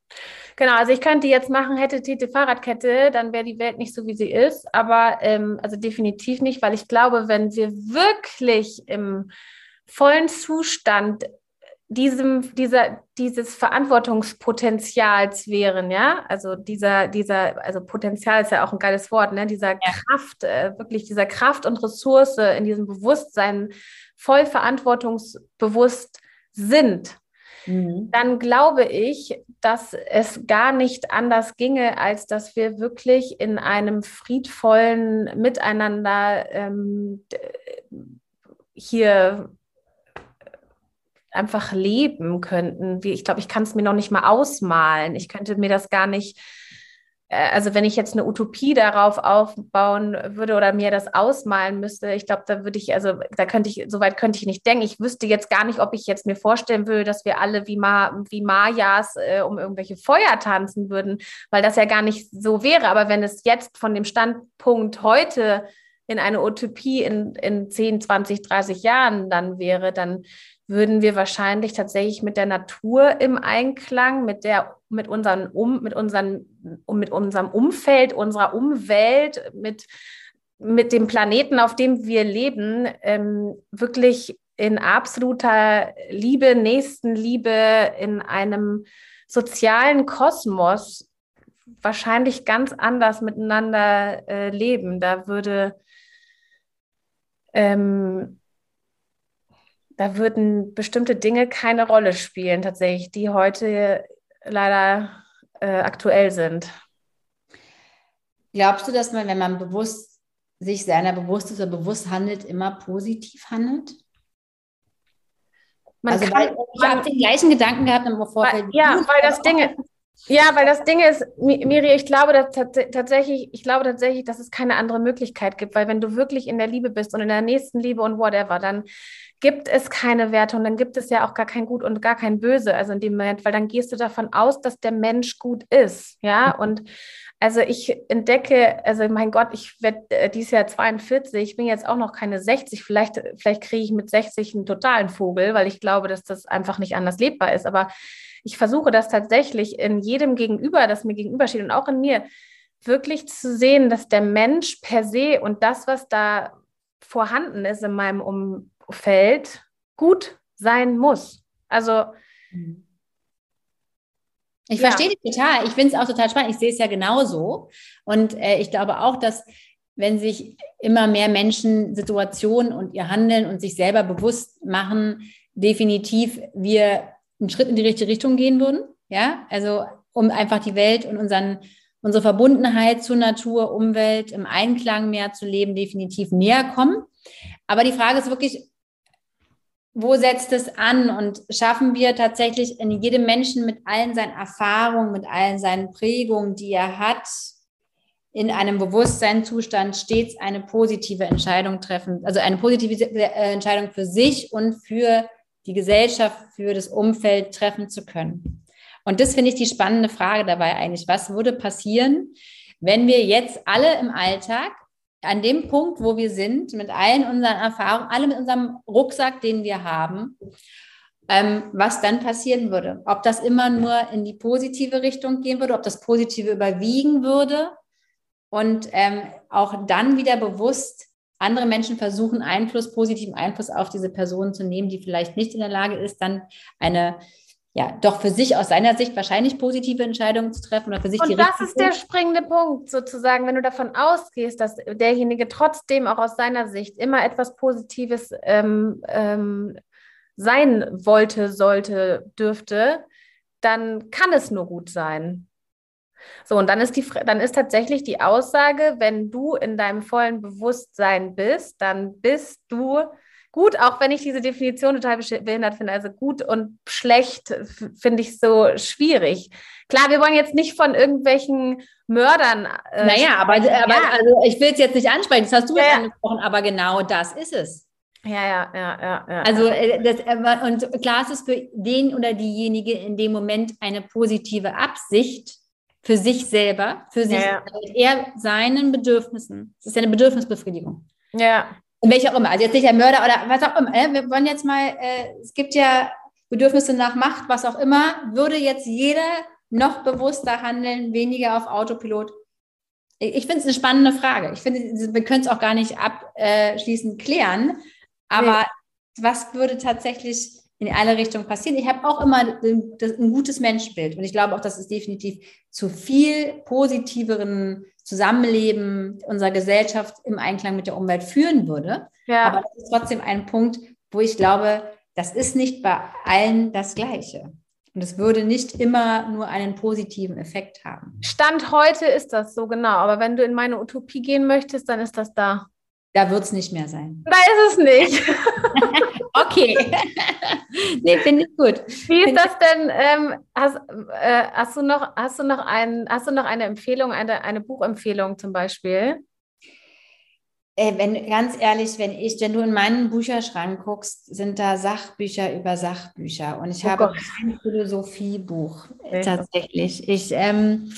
A: Genau, also ich könnte jetzt machen, hätte Tete Fahrradkette, dann wäre die Welt nicht so, wie sie ist. Aber ähm, also definitiv nicht, weil ich glaube, wenn wir wirklich im vollen Zustand diesem, dieser, dieses Verantwortungspotenzials wären, ja, also dieser, dieser, also Potenzial ist ja auch ein geiles Wort, ne, dieser ja. Kraft, äh, wirklich dieser Kraft und Ressource in diesem Bewusstsein voll verantwortungsbewusst sind, mhm. dann glaube ich, dass es gar nicht anders ginge, als dass wir wirklich in einem friedvollen Miteinander ähm, hier einfach leben könnten. Wie, ich glaube, ich kann es mir noch nicht mal ausmalen. Ich könnte mir das gar nicht, äh, also wenn ich jetzt eine Utopie darauf aufbauen würde oder mir das ausmalen müsste, ich glaube, da würde ich, also da könnte ich, soweit könnte ich nicht denken. Ich wüsste jetzt gar nicht, ob ich jetzt mir vorstellen würde, dass wir alle wie, Ma, wie Mayas äh, um irgendwelche Feuer tanzen würden, weil das ja gar nicht so wäre. Aber wenn es jetzt von dem Standpunkt heute in eine Utopie in, in 10, 20, 30 Jahren dann wäre, dann würden wir wahrscheinlich tatsächlich mit der Natur im Einklang, mit der, mit unseren, um, mit unseren, mit unserem Umfeld, unserer Umwelt, mit, mit dem Planeten, auf dem wir leben, ähm, wirklich in absoluter Liebe, Nächstenliebe, in einem sozialen Kosmos wahrscheinlich ganz anders miteinander äh, leben. Da würde ähm, da würden bestimmte Dinge keine Rolle spielen, tatsächlich, die heute leider äh, aktuell sind.
B: Glaubst du, dass man, wenn man bewusst sich seiner bewusst ist oder bewusst handelt, immer positiv handelt? Man also, kann, weil, ich habe den gleichen Gedanken gehabt im Vorfeld.
A: Weil, ja, weil das Ding, ja, weil das Ding ist, Miri, ich glaube tatsächlich, ich glaube tatsächlich, dass es keine andere Möglichkeit gibt, weil wenn du wirklich in der Liebe bist und in der nächsten Liebe und whatever, dann gibt es keine Werte und dann gibt es ja auch gar kein Gut und gar kein Böse, also in dem Moment, weil dann gehst du davon aus, dass der Mensch gut ist, ja, mhm. und also ich entdecke, also mein Gott, ich werde äh, dieses Jahr 42, ich bin jetzt auch noch keine 60, vielleicht, vielleicht kriege ich mit 60 einen totalen Vogel, weil ich glaube, dass das einfach nicht anders lebbar ist, aber ich versuche das tatsächlich in jedem Gegenüber, das mir gegenübersteht und auch in mir, wirklich zu sehen, dass der Mensch per se und das, was da vorhanden ist in meinem Umfeld, gut sein muss. Also
B: ich ja. verstehe dich total. Ich finde es auch total spannend. Ich sehe es ja genauso. Und äh, ich glaube auch, dass wenn sich immer mehr Menschen Situationen und ihr Handeln und sich selber bewusst machen, definitiv wir einen Schritt in die richtige Richtung gehen würden. Ja, also um einfach die Welt und unseren, unsere Verbundenheit zur Natur, Umwelt im Einklang mehr zu leben, definitiv näher kommen. Aber die Frage ist wirklich, wo setzt es an und schaffen wir tatsächlich in jedem Menschen mit allen seinen Erfahrungen, mit allen seinen Prägungen, die er hat, in einem Bewusstseinszustand stets eine positive Entscheidung treffen, also eine positive äh, Entscheidung für sich und für die Gesellschaft, für das Umfeld treffen zu können. Und das finde ich die spannende Frage dabei eigentlich. Was würde passieren, wenn wir jetzt alle im Alltag an dem Punkt, wo wir sind, mit allen unseren Erfahrungen, alle mit unserem Rucksack, den wir haben, ähm, was dann passieren würde? Ob das immer nur in die positive Richtung gehen würde, ob das Positive überwiegen würde und ähm, auch dann wieder bewusst andere Menschen versuchen, Einfluss, positiven Einfluss auf diese Person zu nehmen, die vielleicht nicht in der Lage ist, dann eine ja, doch für sich aus seiner Sicht wahrscheinlich positive Entscheidungen zu treffen oder für sich
A: und
B: die
A: das ist der springende Punkt, sozusagen, wenn du davon ausgehst, dass derjenige trotzdem auch aus seiner Sicht immer etwas Positives ähm, ähm, sein wollte, sollte, dürfte, dann kann es nur gut sein. So, und dann ist, die, dann ist tatsächlich die Aussage, wenn du in deinem vollen Bewusstsein bist, dann bist du gut, auch wenn ich diese Definition total behindert finde. Also gut und schlecht finde ich so schwierig. Klar, wir wollen jetzt nicht von irgendwelchen Mördern.
B: Äh, naja, aber, aber ja. also ich will es jetzt nicht ansprechen, das hast du ja. jetzt angesprochen, aber genau das ist es.
A: Ja, ja, ja, ja. ja.
B: Also äh, das, und klar ist es für den oder diejenige in dem Moment eine positive Absicht, für sich selber, für sich, ja. er seinen Bedürfnissen. Es ist ja eine Bedürfnisbefriedigung.
A: Ja.
B: In welcher auch immer. Also jetzt nicht der Mörder oder was auch immer. Ne? Wir wollen jetzt mal, äh, es gibt ja Bedürfnisse nach Macht, was auch immer. Würde jetzt jeder noch bewusster handeln, weniger auf Autopilot? Ich finde es eine spannende Frage. Ich finde, wir können es auch gar nicht abschließend klären. Aber nee. was würde tatsächlich in alle Richtungen passieren. Ich habe auch immer ein gutes Menschenbild und ich glaube auch, dass es definitiv zu viel positiveren Zusammenleben unserer Gesellschaft im Einklang mit der Umwelt führen würde. Ja. Aber das ist trotzdem ein Punkt, wo ich glaube, das ist nicht bei allen das Gleiche. Und es würde nicht immer nur einen positiven Effekt haben.
A: Stand heute ist das so genau. Aber wenn du in meine Utopie gehen möchtest, dann ist das da.
B: Da wird es nicht mehr sein.
A: Da ist es nicht.
B: okay. nee, finde ich gut.
A: Wie ist das denn? Ähm, hast, äh, hast, du noch, hast, du noch ein, hast du noch eine Empfehlung, eine, eine Buchempfehlung zum Beispiel?
B: Äh, wenn, ganz ehrlich, wenn ich, wenn du in meinen Bücherschrank guckst, sind da Sachbücher über Sachbücher. Und ich oh habe Gott. kein Philosophiebuch okay. tatsächlich. Ich, ähm,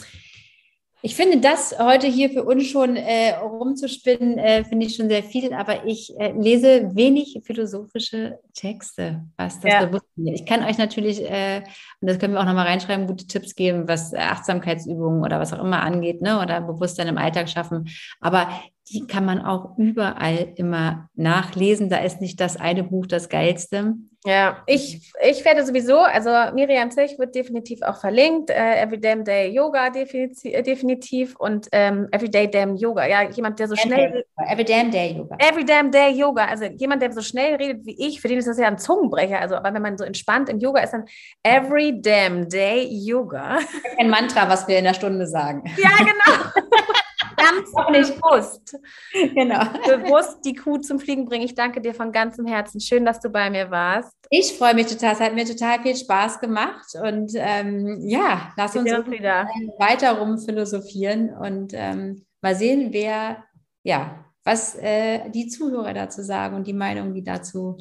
B: Ich finde das heute hier für uns schon äh, rumzuspinnen, äh, finde ich schon sehr viel, aber ich äh, lese wenig philosophische Texte, was das ja. Bewusstsein. Ich kann euch natürlich, äh, und das können wir auch nochmal reinschreiben, gute Tipps geben, was Achtsamkeitsübungen oder was auch immer angeht, ne, oder Bewusstsein im Alltag schaffen. Aber die kann man auch überall immer nachlesen. Da ist nicht das eine Buch das geilste.
A: Ja, ich, ich werde sowieso, also Miriam Zech wird definitiv auch verlinkt, äh, Every Damn Day Yoga definitiv, äh, definitiv und ähm, Everyday Damn Yoga. Ja, jemand, der so schnell.
B: Every Damn Day Yoga.
A: Every Damn Day Yoga. Also jemand, der so schnell redet wie ich, für den ist das ja ein Zungenbrecher. Also, aber wenn man so entspannt im Yoga ist, dann Every Damn Day Yoga.
B: Ein Mantra, was wir in der Stunde sagen.
A: Ja, genau. ganz bewusst.
B: Genau.
A: Bewusst die Kuh zum Fliegen bringen. Ich danke dir von ganzem Herzen. Schön, dass du bei mir warst.
B: Ich freue mich total. Es hat mir total viel Spaß gemacht. Und ähm, ja, lass uns wieder. weiter rumphilosophieren und ähm, mal sehen, wer, ja, was äh, die Zuhörer dazu sagen und die Meinungen, die dazu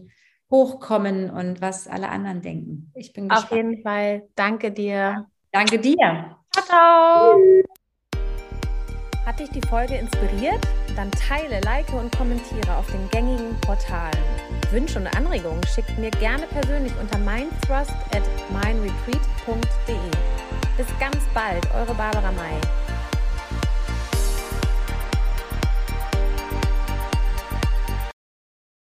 B: hochkommen und was alle anderen denken.
A: Ich bin gespannt. Auf jeden Fall. Danke dir.
B: Danke dir.
A: Ciao, ciao. Hat dich die Folge inspiriert? Dann teile, like und kommentiere auf den gängigen Portalen. Wünsche und Anregungen schickt mir gerne persönlich unter mindthrust at mindretreat.de. Bis ganz bald, eure Barbara May.